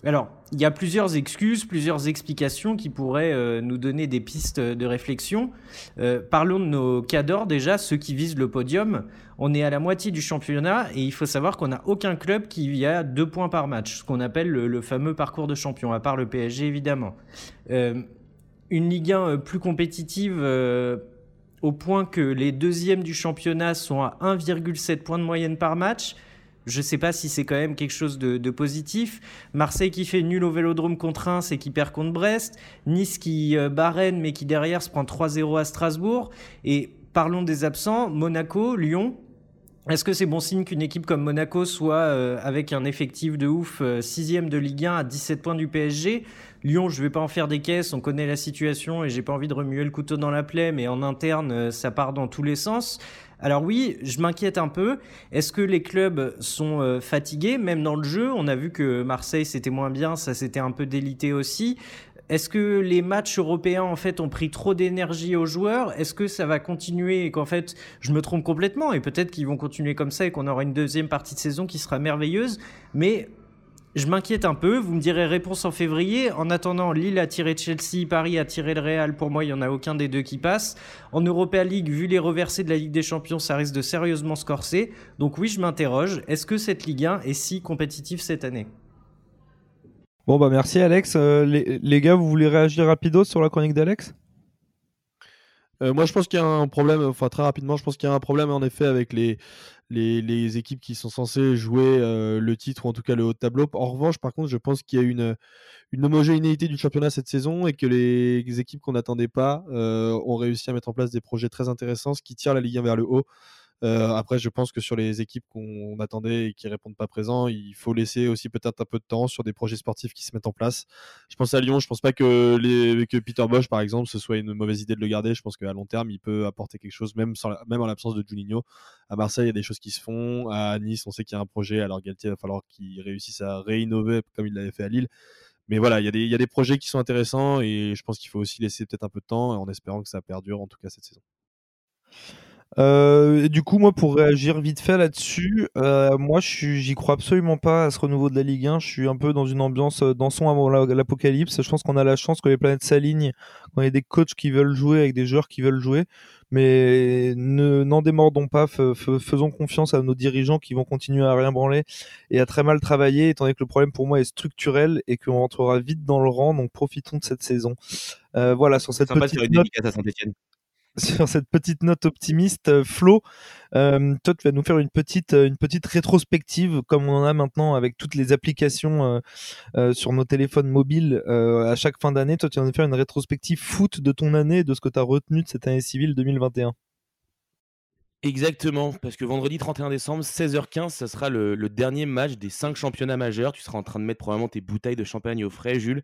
Alors, il y a plusieurs excuses, plusieurs explications qui pourraient euh, nous donner des pistes de réflexion. Euh, parlons de nos cadors déjà, ceux qui visent le podium. On est à la moitié du championnat et il faut savoir qu'on n'a aucun club qui a deux points par match, ce qu'on appelle le, fameux parcours de champion, à part le PSG évidemment. Euh, une Ligue 1 plus compétitive au point que les deuxièmes du championnat sont à 1,7 points de moyenne par match. Je ne sais pas si c'est quand même quelque chose de, positif. Marseille qui fait nul au Vélodrome contre Reims et qui perd contre Brest. Nice qui euh, barène mais qui derrière se prend 3-0 à Strasbourg. Et parlons des absents, Monaco, Lyon. Est-ce que c'est bon signe qu'une équipe comme Monaco soit euh, avec un effectif de ouf 6 euh, de Ligue 1 à 17 points du PSG Lyon, je ne vais pas en faire des caisses, on connaît la situation et j'ai pas envie de remuer le couteau dans la plaie, mais en interne, ça part dans tous les sens. Alors oui, je m'inquiète un peu. Est-ce que les clubs sont euh, fatigués, même dans le jeu On a vu que Marseille c'était moins bien, ça s'était un peu délité aussi. Est-ce que les matchs européens en fait ont pris trop d'énergie aux joueurs? Est-ce que ça va continuer et qu'en fait je me trompe complètement? Et peut-être qu'ils vont continuer comme ça et qu'on aura une deuxième partie de saison qui sera merveilleuse Mais je m'inquiète un peu. Vous me direz réponse en février. En attendant, Lille a tiré Chelsea, Paris a tiré le Real. Pour moi, il n'y en a aucun des deux qui passe. En Europa League, vu les reversés de la Ligue des Champions, ça risque de sérieusement se corser. Donc oui, je m'interroge. Est-ce que cette Ligue 1 est si compétitive cette année? Bon, bah merci Alex. Euh, les, gars, vous voulez réagir rapido sur la chronique d'Alex? Euh, moi, je pense qu'il y a un problème, enfin très rapidement, je pense qu'il y a un problème en effet avec les, les, équipes qui sont censées jouer euh, le titre ou en tout cas le haut de tableau. En revanche, par contre, je pense qu'il y a une, une homogénéité du championnat cette saison et que les, équipes qu'on n'attendait pas euh, ont réussi à mettre en place des projets très intéressants, ce qui tire la Ligue 1 vers le haut. Euh, après, je pense que sur les équipes qu'on attendait et qui répondent pas présents, il faut laisser aussi peut-être un peu de temps sur des projets sportifs qui se mettent en place. Je pense à Lyon, je pense pas que, que Peter Bosch, par exemple, ce soit une mauvaise idée de le garder. Je pense qu'à long terme, il peut apporter quelque chose, même, même en l'absence de Juninho. À Marseille, il y a des choses qui se font. À Nice, on sait qu'il y a un projet. Alors Galtier, il va falloir qu'il réussisse à réinnover comme il l'avait fait à Lille. Mais voilà, il y a des projets qui sont intéressants et je pense qu'il faut aussi laisser peut-être un peu de temps en espérant que ça perdure en tout cas cette saison. Euh, du coup, moi, pour réagir vite fait là-dessus, euh, moi, j'y crois absolument pas à ce renouveau de la Ligue 1. Je suis un peu dans une ambiance euh, dansons avant l'apocalypse. Je pense qu'on a la chance que les planètes s'alignent quand il y a des coachs qui veulent jouer avec des joueurs qui veulent jouer. Mais ne n'en démordons pas, faisons confiance à nos dirigeants qui vont continuer à rien branler et à très mal travailler, étant donné que le problème pour moi est structurel et qu'on rentrera vite dans le rang. Donc profitons de cette saison. voilà, sur cette petite note sur cette petite note optimiste, euh, Flo, euh, toi tu vas nous faire une petite, euh, une petite rétrospective comme on en a maintenant avec toutes les applications sur nos téléphones mobiles à chaque fin d'année. Toi tu vas nous faire une rétrospective foot de ton année, de ce que tu as retenu de cette année civile 2021. Exactement, parce que vendredi 31 décembre, 16h15, ça sera le, dernier match des cinq championnats majeurs. Tu seras en train de mettre probablement tes bouteilles de champagne au frais, Jules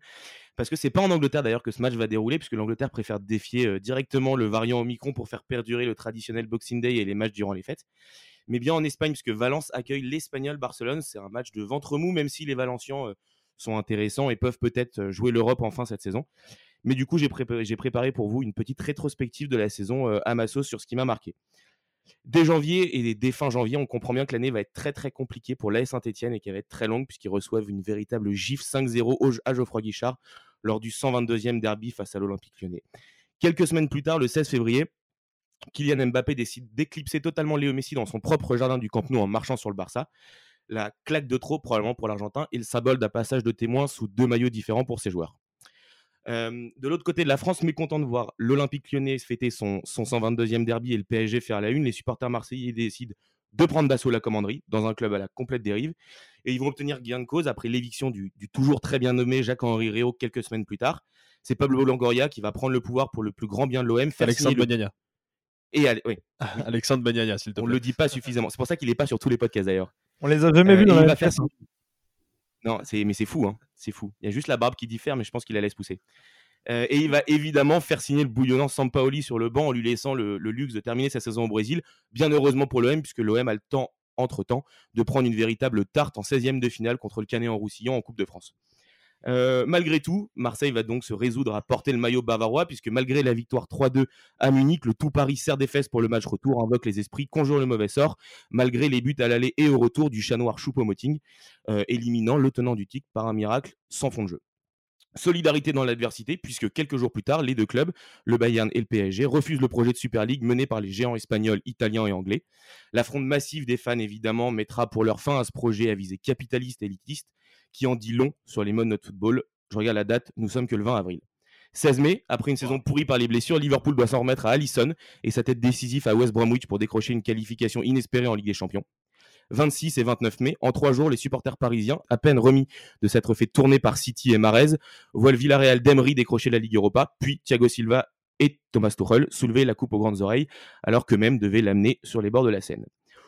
parce que c'est pas en Angleterre d'ailleurs que ce match va dérouler, puisque l'Angleterre préfère défier euh, directement le variant Omicron pour faire perdurer le traditionnel Boxing Day et les matchs durant les fêtes. Mais bien en Espagne, puisque Valence accueille l'Espagnol Barcelone, c'est un match de ventre mou, même si les Valencians euh, sont intéressants et peuvent peut-être euh, jouer l'Europe enfin cette saison. Mais du coup, j'ai préparé, pour vous une petite rétrospective de la saison ma sauce sur ce qui m'a marqué. Dès janvier et dès fin janvier, on comprend bien que l'année va être très très compliquée pour l'AS Saint-Etienne et qu'elle va être très longue puisqu'ils reçoivent une véritable gifle 5-0 à Geoffroy Guichard lors du 122e derby face à l'Olympique lyonnais. Quelques semaines plus tard, le 16 février, Kylian Mbappé décide d'éclipser totalement Léo Messi dans son propre jardin du Camp Nou en marchant sur le Barça. La claque de trop probablement pour l'Argentin et le symbole d'un passage de témoin sous deux maillots différents pour ses joueurs. Euh, de l'autre côté de la France, mécontent de voir l'Olympique lyonnais fêter son, 122e derby et le PSG faire la une, les supporters marseillais décident de prendre d'assaut la commanderie dans un club à la complète dérive. Et ils vont obtenir gain de cause après l'éviction du, toujours très bien nommé Jacques-Henri Réau quelques semaines plus tard. C'est Pablo Longoria qui va prendre le pouvoir pour le plus grand bien de l'OM. Alexandre Bagnagna. Et oui. Alexandre Bagnagna, s'il te plaît. On le dit pas suffisamment. C'est pour ça qu'il n'est pas sur tous les podcasts d'ailleurs. On les a jamais vus dans la faire... Non, mais c'est fou, hein. C'est fou. Il y a juste la barbe qui diffère, mais je pense qu'il la laisse pousser. Euh, et il va évidemment faire signer le bouillonnant Sampaoli sur le banc en lui laissant le, luxe de terminer sa saison au Brésil. Bien heureusement pour l'OM, puisque l'OM a le temps entre-temps, de prendre une véritable tarte en 16e de finale contre le Canet en Roussillon en Coupe de France. Euh, malgré tout, Marseille va donc se résoudre à porter le maillot bavarois, puisque malgré la victoire 3-2 à Munich, le tout Paris serre des fesses pour le match retour, invoque les esprits, conjure le mauvais sort, malgré les buts à l'aller et au retour du chat noir Choupo-Moting, euh, éliminant le tenant du titre par un miracle sans fond de jeu. Solidarité dans l'adversité, puisque quelques jours plus tard, les deux clubs, le Bayern et le PSG, refusent le projet de Super League mené par les géants espagnols, italiens et anglais. La massive des fans, évidemment, mettra pour leur fin à ce projet à visée capitaliste et élitiste, qui en dit long sur les modes de notre football. Je regarde la date, nous sommes que le 20 avril. 16 mai, après une saison pourrie par les blessures, Liverpool doit s'en remettre à Allison et sa tête décisive à West Bromwich pour décrocher une qualification inespérée en Ligue des Champions. 26 et 29 mai, en trois jours, les supporters parisiens, à peine remis de s'être fait tourner par City et Marez, voient le Villarreal d'Emery décrocher la Ligue Europa, puis Thiago Silva et Thomas Tuchel soulever la coupe aux grandes oreilles, alors qu'eux-mêmes devaient l'amener sur les bords de la Seine.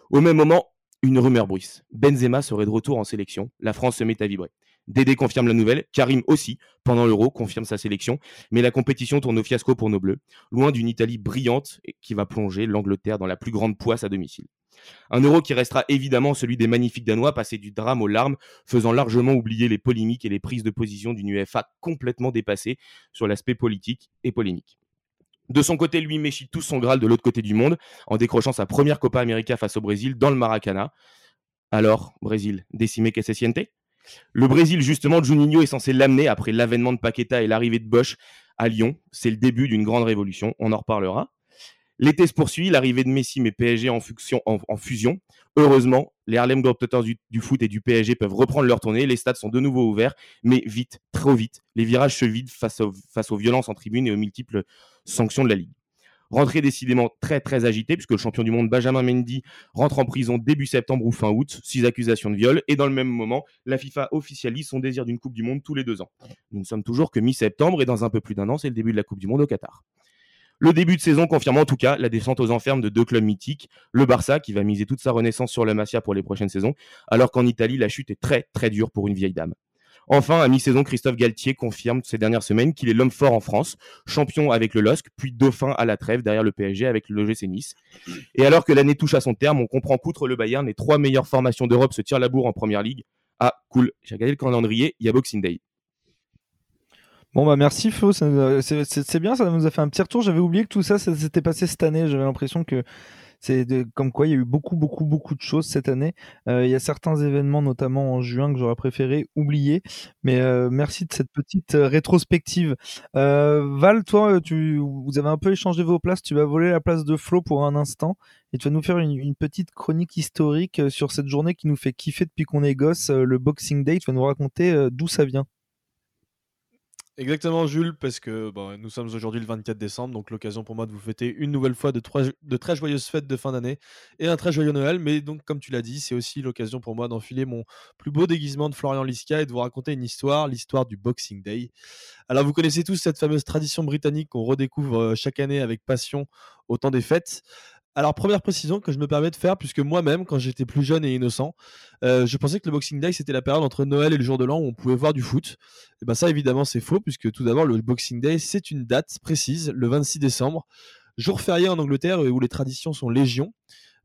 Au même moment, une rumeur bruisse. Benzema serait de retour en sélection. La France se met à vibrer. Dédé confirme la nouvelle, Karim aussi, pendant l'Euro, confirme sa sélection, mais la compétition tourne au fiasco pour nos Bleus, loin d'une Italie brillante qui va plonger l'Angleterre dans la plus grande poisse à domicile. Un Euro qui restera évidemment celui des magnifiques Danois, passé du drame aux larmes, faisant largement oublier les polémiques et les prises de position d'une UEFA complètement dépassée sur l'aspect politique et polémique. De son côté, lui méchit tout son Graal de l'autre côté du monde en décrochant sa première Copa América face au Brésil dans le Maracana. Alors, Brésil, décimé que Le Brésil, justement, Juninho est censé l'amener après l'avènement de Paqueta et l'arrivée de Bosch à Lyon. C'est le début d'une grande révolution, on en reparlera. L'été se poursuit, l'arrivée de Messi mais PSG en, fusion. Heureusement, les Harlem Globetrotters du, du, foot et du PSG peuvent reprendre leur tournée. Les stades sont de nouveau ouverts, mais vite, trop vite. Les virages se vident face, face aux violences en tribune et aux multiples sanctions de la Ligue. Rentrée décidément très très agitée, puisque le champion du monde Benjamin Mendy rentre en prison début septembre ou fin août, six accusations de viol, et dans le même moment, la FIFA officialise son désir d'une Coupe du Monde tous les deux ans. Nous ne sommes toujours que mi-septembre, et dans un peu plus d'un an, c'est le début de la Coupe du Monde au Qatar. Le début de saison confirme en tout cas la descente aux enfermes de deux clubs mythiques, le Barça qui va miser toute sa renaissance sur la Masia pour les prochaines saisons, alors qu'en Italie la chute est très très dure pour une vieille dame. Enfin, à mi-saison, Christophe Galtier confirme ces dernières semaines qu'il est l'homme fort en France, champion avec le LOSC, puis dauphin à la trêve derrière le PSG avec le l'OGC Nice. Et alors que l'année touche à son terme, on comprend qu'outre le Bayern, les trois meilleures formations d'Europe se tirent la bourre en première ligue. Ah, cool, j'ai regardé le calendrier, il y a Boxing Day. Bon bah merci Flo, c'est bien, ça nous a fait un petit retour. J'avais oublié que tout ça, s'était passé cette année. J'avais l'impression que c'est comme quoi il y a eu beaucoup, beaucoup, beaucoup de choses cette année. Euh, il y a certains événements, notamment en juin, que j'aurais préféré oublier. Mais euh, merci de cette petite euh, rétrospective. Val, toi, tu, vous avez un peu échangé vos places. Tu vas voler la place de Flo pour un instant et tu vas nous faire une, petite chronique historique sur cette journée qui nous fait kiffer depuis qu'on est gosse, le Boxing Day. Tu vas nous raconter d'où ça vient. Exactement, Jules, parce que bon, nous sommes aujourd'hui le 24 décembre, donc l'occasion pour moi de vous fêter une nouvelle fois de, de très joyeuses fêtes de fin d'année et un très joyeux Noël. Mais donc, comme tu l'as dit, c'est aussi l'occasion pour moi d'enfiler mon plus beau déguisement de Florian Liska et de vous raconter une histoire, l'histoire du Boxing Day. Alors, vous connaissez tous cette fameuse tradition britannique qu'on redécouvre euh, chaque année avec passion au temps des fêtes. Alors, première précision que je me permets de faire, puisque moi-même, quand j'étais plus jeune et innocent, euh, je pensais que le Boxing Day, c'était la période entre Noël et le jour de l'an où on pouvait voir du foot. Et ben ça, évidemment, c'est faux, puisque tout d'abord, le Boxing Day, c'est une date précise, le 26 décembre, jour férié en Angleterre où les traditions sont légion.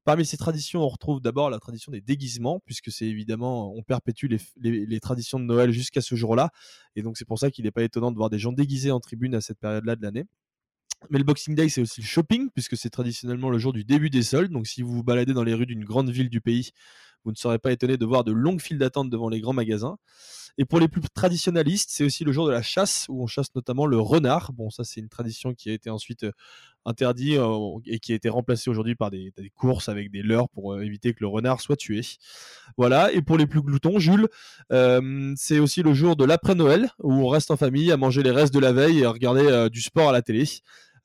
Parmi ces traditions, on retrouve d'abord la tradition des déguisements, puisque c'est évidemment, on perpétue les, les traditions de Noël jusqu'à ce jour-là. Et donc, c'est pour ça qu'il n'est pas étonnant de voir des gens déguisés en tribune à cette période-là de l'année. Mais le Boxing Day, c'est aussi le shopping, puisque c'est traditionnellement le jour du début des soldes. Donc, si vous vous baladez dans les rues d'une grande ville du pays, vous ne serez pas étonné de voir de longues files d'attente devant les grands magasins. Et pour les plus traditionnalistes, c'est aussi le jour de la chasse, où on chasse notamment le renard. Bon, ça, c'est une tradition qui a été ensuite euh, interdite euh, et qui a été remplacée aujourd'hui par des, courses avec des leurres pour euh, éviter que le renard soit tué. Voilà. Et pour les plus gloutons, Jules, c'est aussi le jour de l'après-Noël, où on reste en famille à manger les restes de la veille et à regarder du sport à la télé.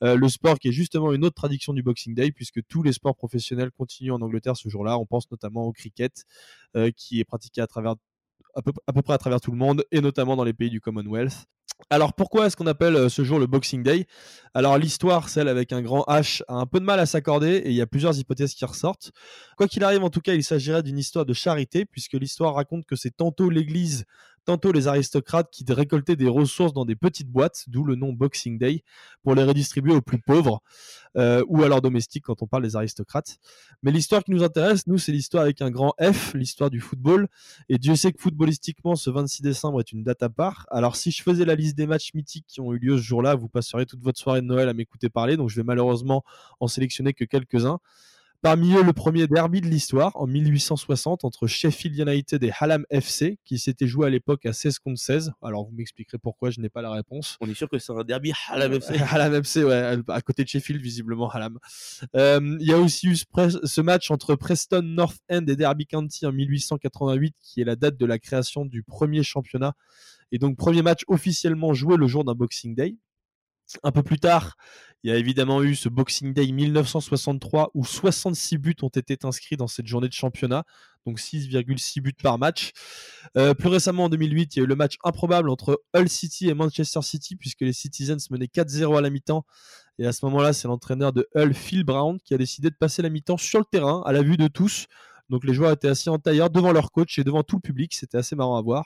Le sport qui est justement une autre tradition du Boxing Day, puisque tous les sports professionnels continuent en Angleterre ce jour-là. On pense notamment au cricket, qui est pratiqué à travers à peu, près à travers tout le monde, et notamment dans les pays du Commonwealth. Alors pourquoi est-ce qu'on appelle euh, ce jour le Boxing Day? Alors l'histoire, celle avec un grand H, a un peu de mal à s'accorder et il y a plusieurs hypothèses qui ressortent. Quoi qu'il arrive, en tout cas, il s'agirait d'une histoire de charité, puisque l'histoire raconte que c'est tantôt l'Église tantôt les aristocrates qui récoltaient des ressources dans des petites boîtes, d'où le nom Boxing Day, pour les redistribuer aux plus pauvres euh, ou à leurs domestiques quand on parle des aristocrates. Mais l'histoire qui nous intéresse, nous, c'est l'histoire avec un grand F, l'histoire du football. Et Dieu sait que footballistiquement, ce 26 décembre est une date à part. Alors si je faisais la liste des matchs mythiques qui ont eu lieu ce jour-là, vous passeriez toute votre soirée de Noël à m'écouter parler, donc je vais malheureusement en sélectionner que quelques-uns. Parmi eux, le premier derby de l'histoire en 1860 entre Sheffield United et Hallam FC, qui s'était joué à l'époque à 16 contre 16. Alors vous m'expliquerez pourquoi, je n'ai pas la réponse. On est sûr que c'est un derby Hallam FC. (laughs) Hallam FC, ouais, à côté de Sheffield, visiblement Hallam. Euh, il y a aussi eu ce match entre Preston North End et Derby County en 1888, qui est la date de la création du premier championnat. Et donc premier match officiellement joué le jour d'un Boxing Day. Un peu plus tard, il y a évidemment eu ce Boxing Day 1963 où 66 buts ont été inscrits dans cette journée de championnat, donc 6,6 buts par match. Euh, plus récemment, en 2008, il y a eu le match improbable entre Hull City et Manchester City, puisque les Citizens menaient 4-0 à la mi-temps. Et à ce moment-là, c'est l'entraîneur de Hull, Phil Brown, qui a décidé de passer la mi-temps sur le terrain, à la vue de tous. Donc les joueurs étaient assis en tailleur devant leur coach et devant tout le public. C'était assez marrant à voir.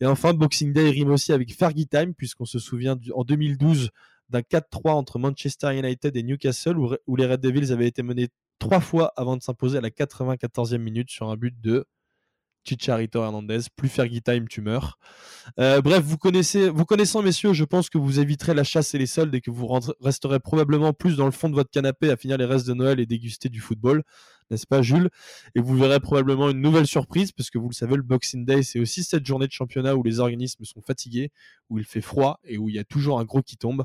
Et enfin, Boxing Day rime aussi avec Fergie Time, puisqu'on se souvient en 2012 d'un 4-3 entre Manchester United et Newcastle où, les Red Devils avaient été menés trois fois avant de s'imposer à la 94e minute sur un but de Chicharito Hernandez, plus Fergie Time, tu meurs. Euh, bref, vous connaissez, vous connaissant, messieurs, je pense que vous éviterez la chasse et les soldes et que vous resterez probablement plus dans le fond de votre canapé à finir les restes de Noël et déguster du football, n'est-ce pas, Jules? Et vous verrez probablement une nouvelle surprise, parce que vous le savez, le Boxing Day, c'est aussi cette journée de championnat où les organismes sont fatigués, où il fait froid et où il y a toujours un gros qui tombe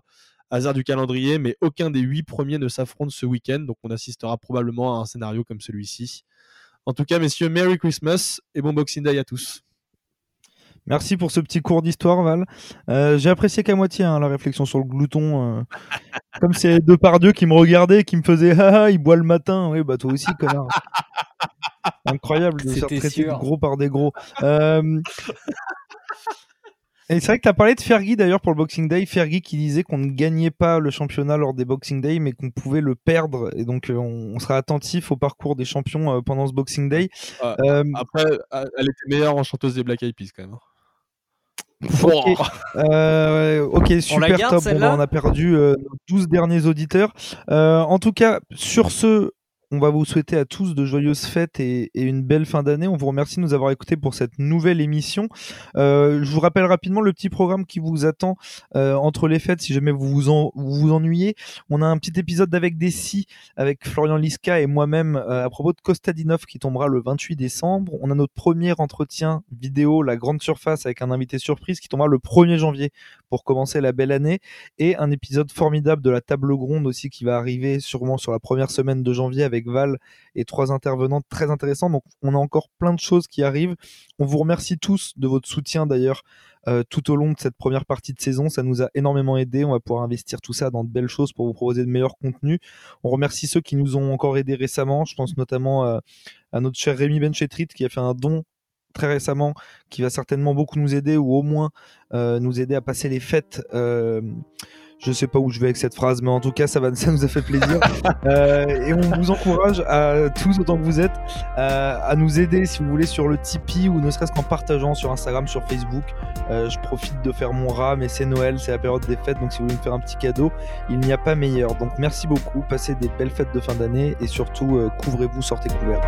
hasard du calendrier, mais aucun des huit premiers ne s'affronte ce week-end, donc on assistera probablement à un scénario comme celui-ci. En tout cas, messieurs, Merry Christmas et bon Boxing Day à tous. Merci pour ce petit cours d'histoire, Val. Euh, j'ai apprécié qu'à moitié hein, la réflexion sur le glouton. Euh. (laughs) comme c'est deux par deux qui me regardaient, qui me faisaient ah, ah il boit le matin. Oui, bah toi aussi, connard. (laughs) Incroyable de faire traiter gros par des gros. Euh, et c'est vrai que tu as parlé de Fergie d'ailleurs pour le Boxing Day. Fergie qui disait qu'on ne gagnait pas le championnat lors des Boxing Day, mais qu'on pouvait le perdre. Et donc, on, sera attentif au parcours des champions pendant ce Boxing Day. Euh, après, elle était meilleure en chanteuse des Black Eyed Peas quand même. Hein. Ok, super top. Bah, on a perdu 12 derniers auditeurs. en tout cas, sur ce, on va vous souhaiter à tous de joyeuses fêtes et, une belle fin d'année. On vous remercie de nous avoir écoutés pour cette nouvelle émission. Euh, je vous rappelle rapidement le petit programme qui vous attend euh, entre les fêtes si jamais vous vous, vous, ennuyez. On a un petit épisode d'Avec des si avec Florian Liska et moi-même euh, à propos de Kostadinov qui tombera le 28 décembre. On a notre premier entretien vidéo, la grande surface avec un invité surprise qui tombera le 1er janvier pour commencer la belle année et un épisode formidable de la table gronde aussi qui va arriver sûrement sur la première semaine de janvier avec Val et trois intervenants très intéressants. Donc on a encore plein de choses qui arrivent. On vous remercie tous de votre soutien d'ailleurs euh, tout au long de cette première partie de saison. Ça nous a énormément aidé. On va pouvoir investir tout ça dans de belles choses pour vous proposer de meilleurs contenus. On remercie ceux qui nous ont encore aidés récemment. Je pense notamment euh, à notre cher Rémi Benchetrit qui a fait un don très récemment qui va certainement beaucoup nous aider ou au moins euh, nous aider à passer les fêtes je sais pas où je vais avec cette phrase, mais en tout cas, ça, va, (laughs) nous a fait plaisir. euh, et on vous encourage à tous autant que vous êtes euh, à nous aider si vous voulez sur le Tipeee ou ne serait-ce qu'en partageant sur Instagram, sur Facebook. Euh, je profite de faire mon rat, mais c'est Noël, c'est la période des fêtes, donc si vous voulez me faire un petit cadeau, il n'y a pas meilleur. Donc merci beaucoup, passez des belles fêtes de fin d'année et surtout euh, couvrez-vous, sortez couverts.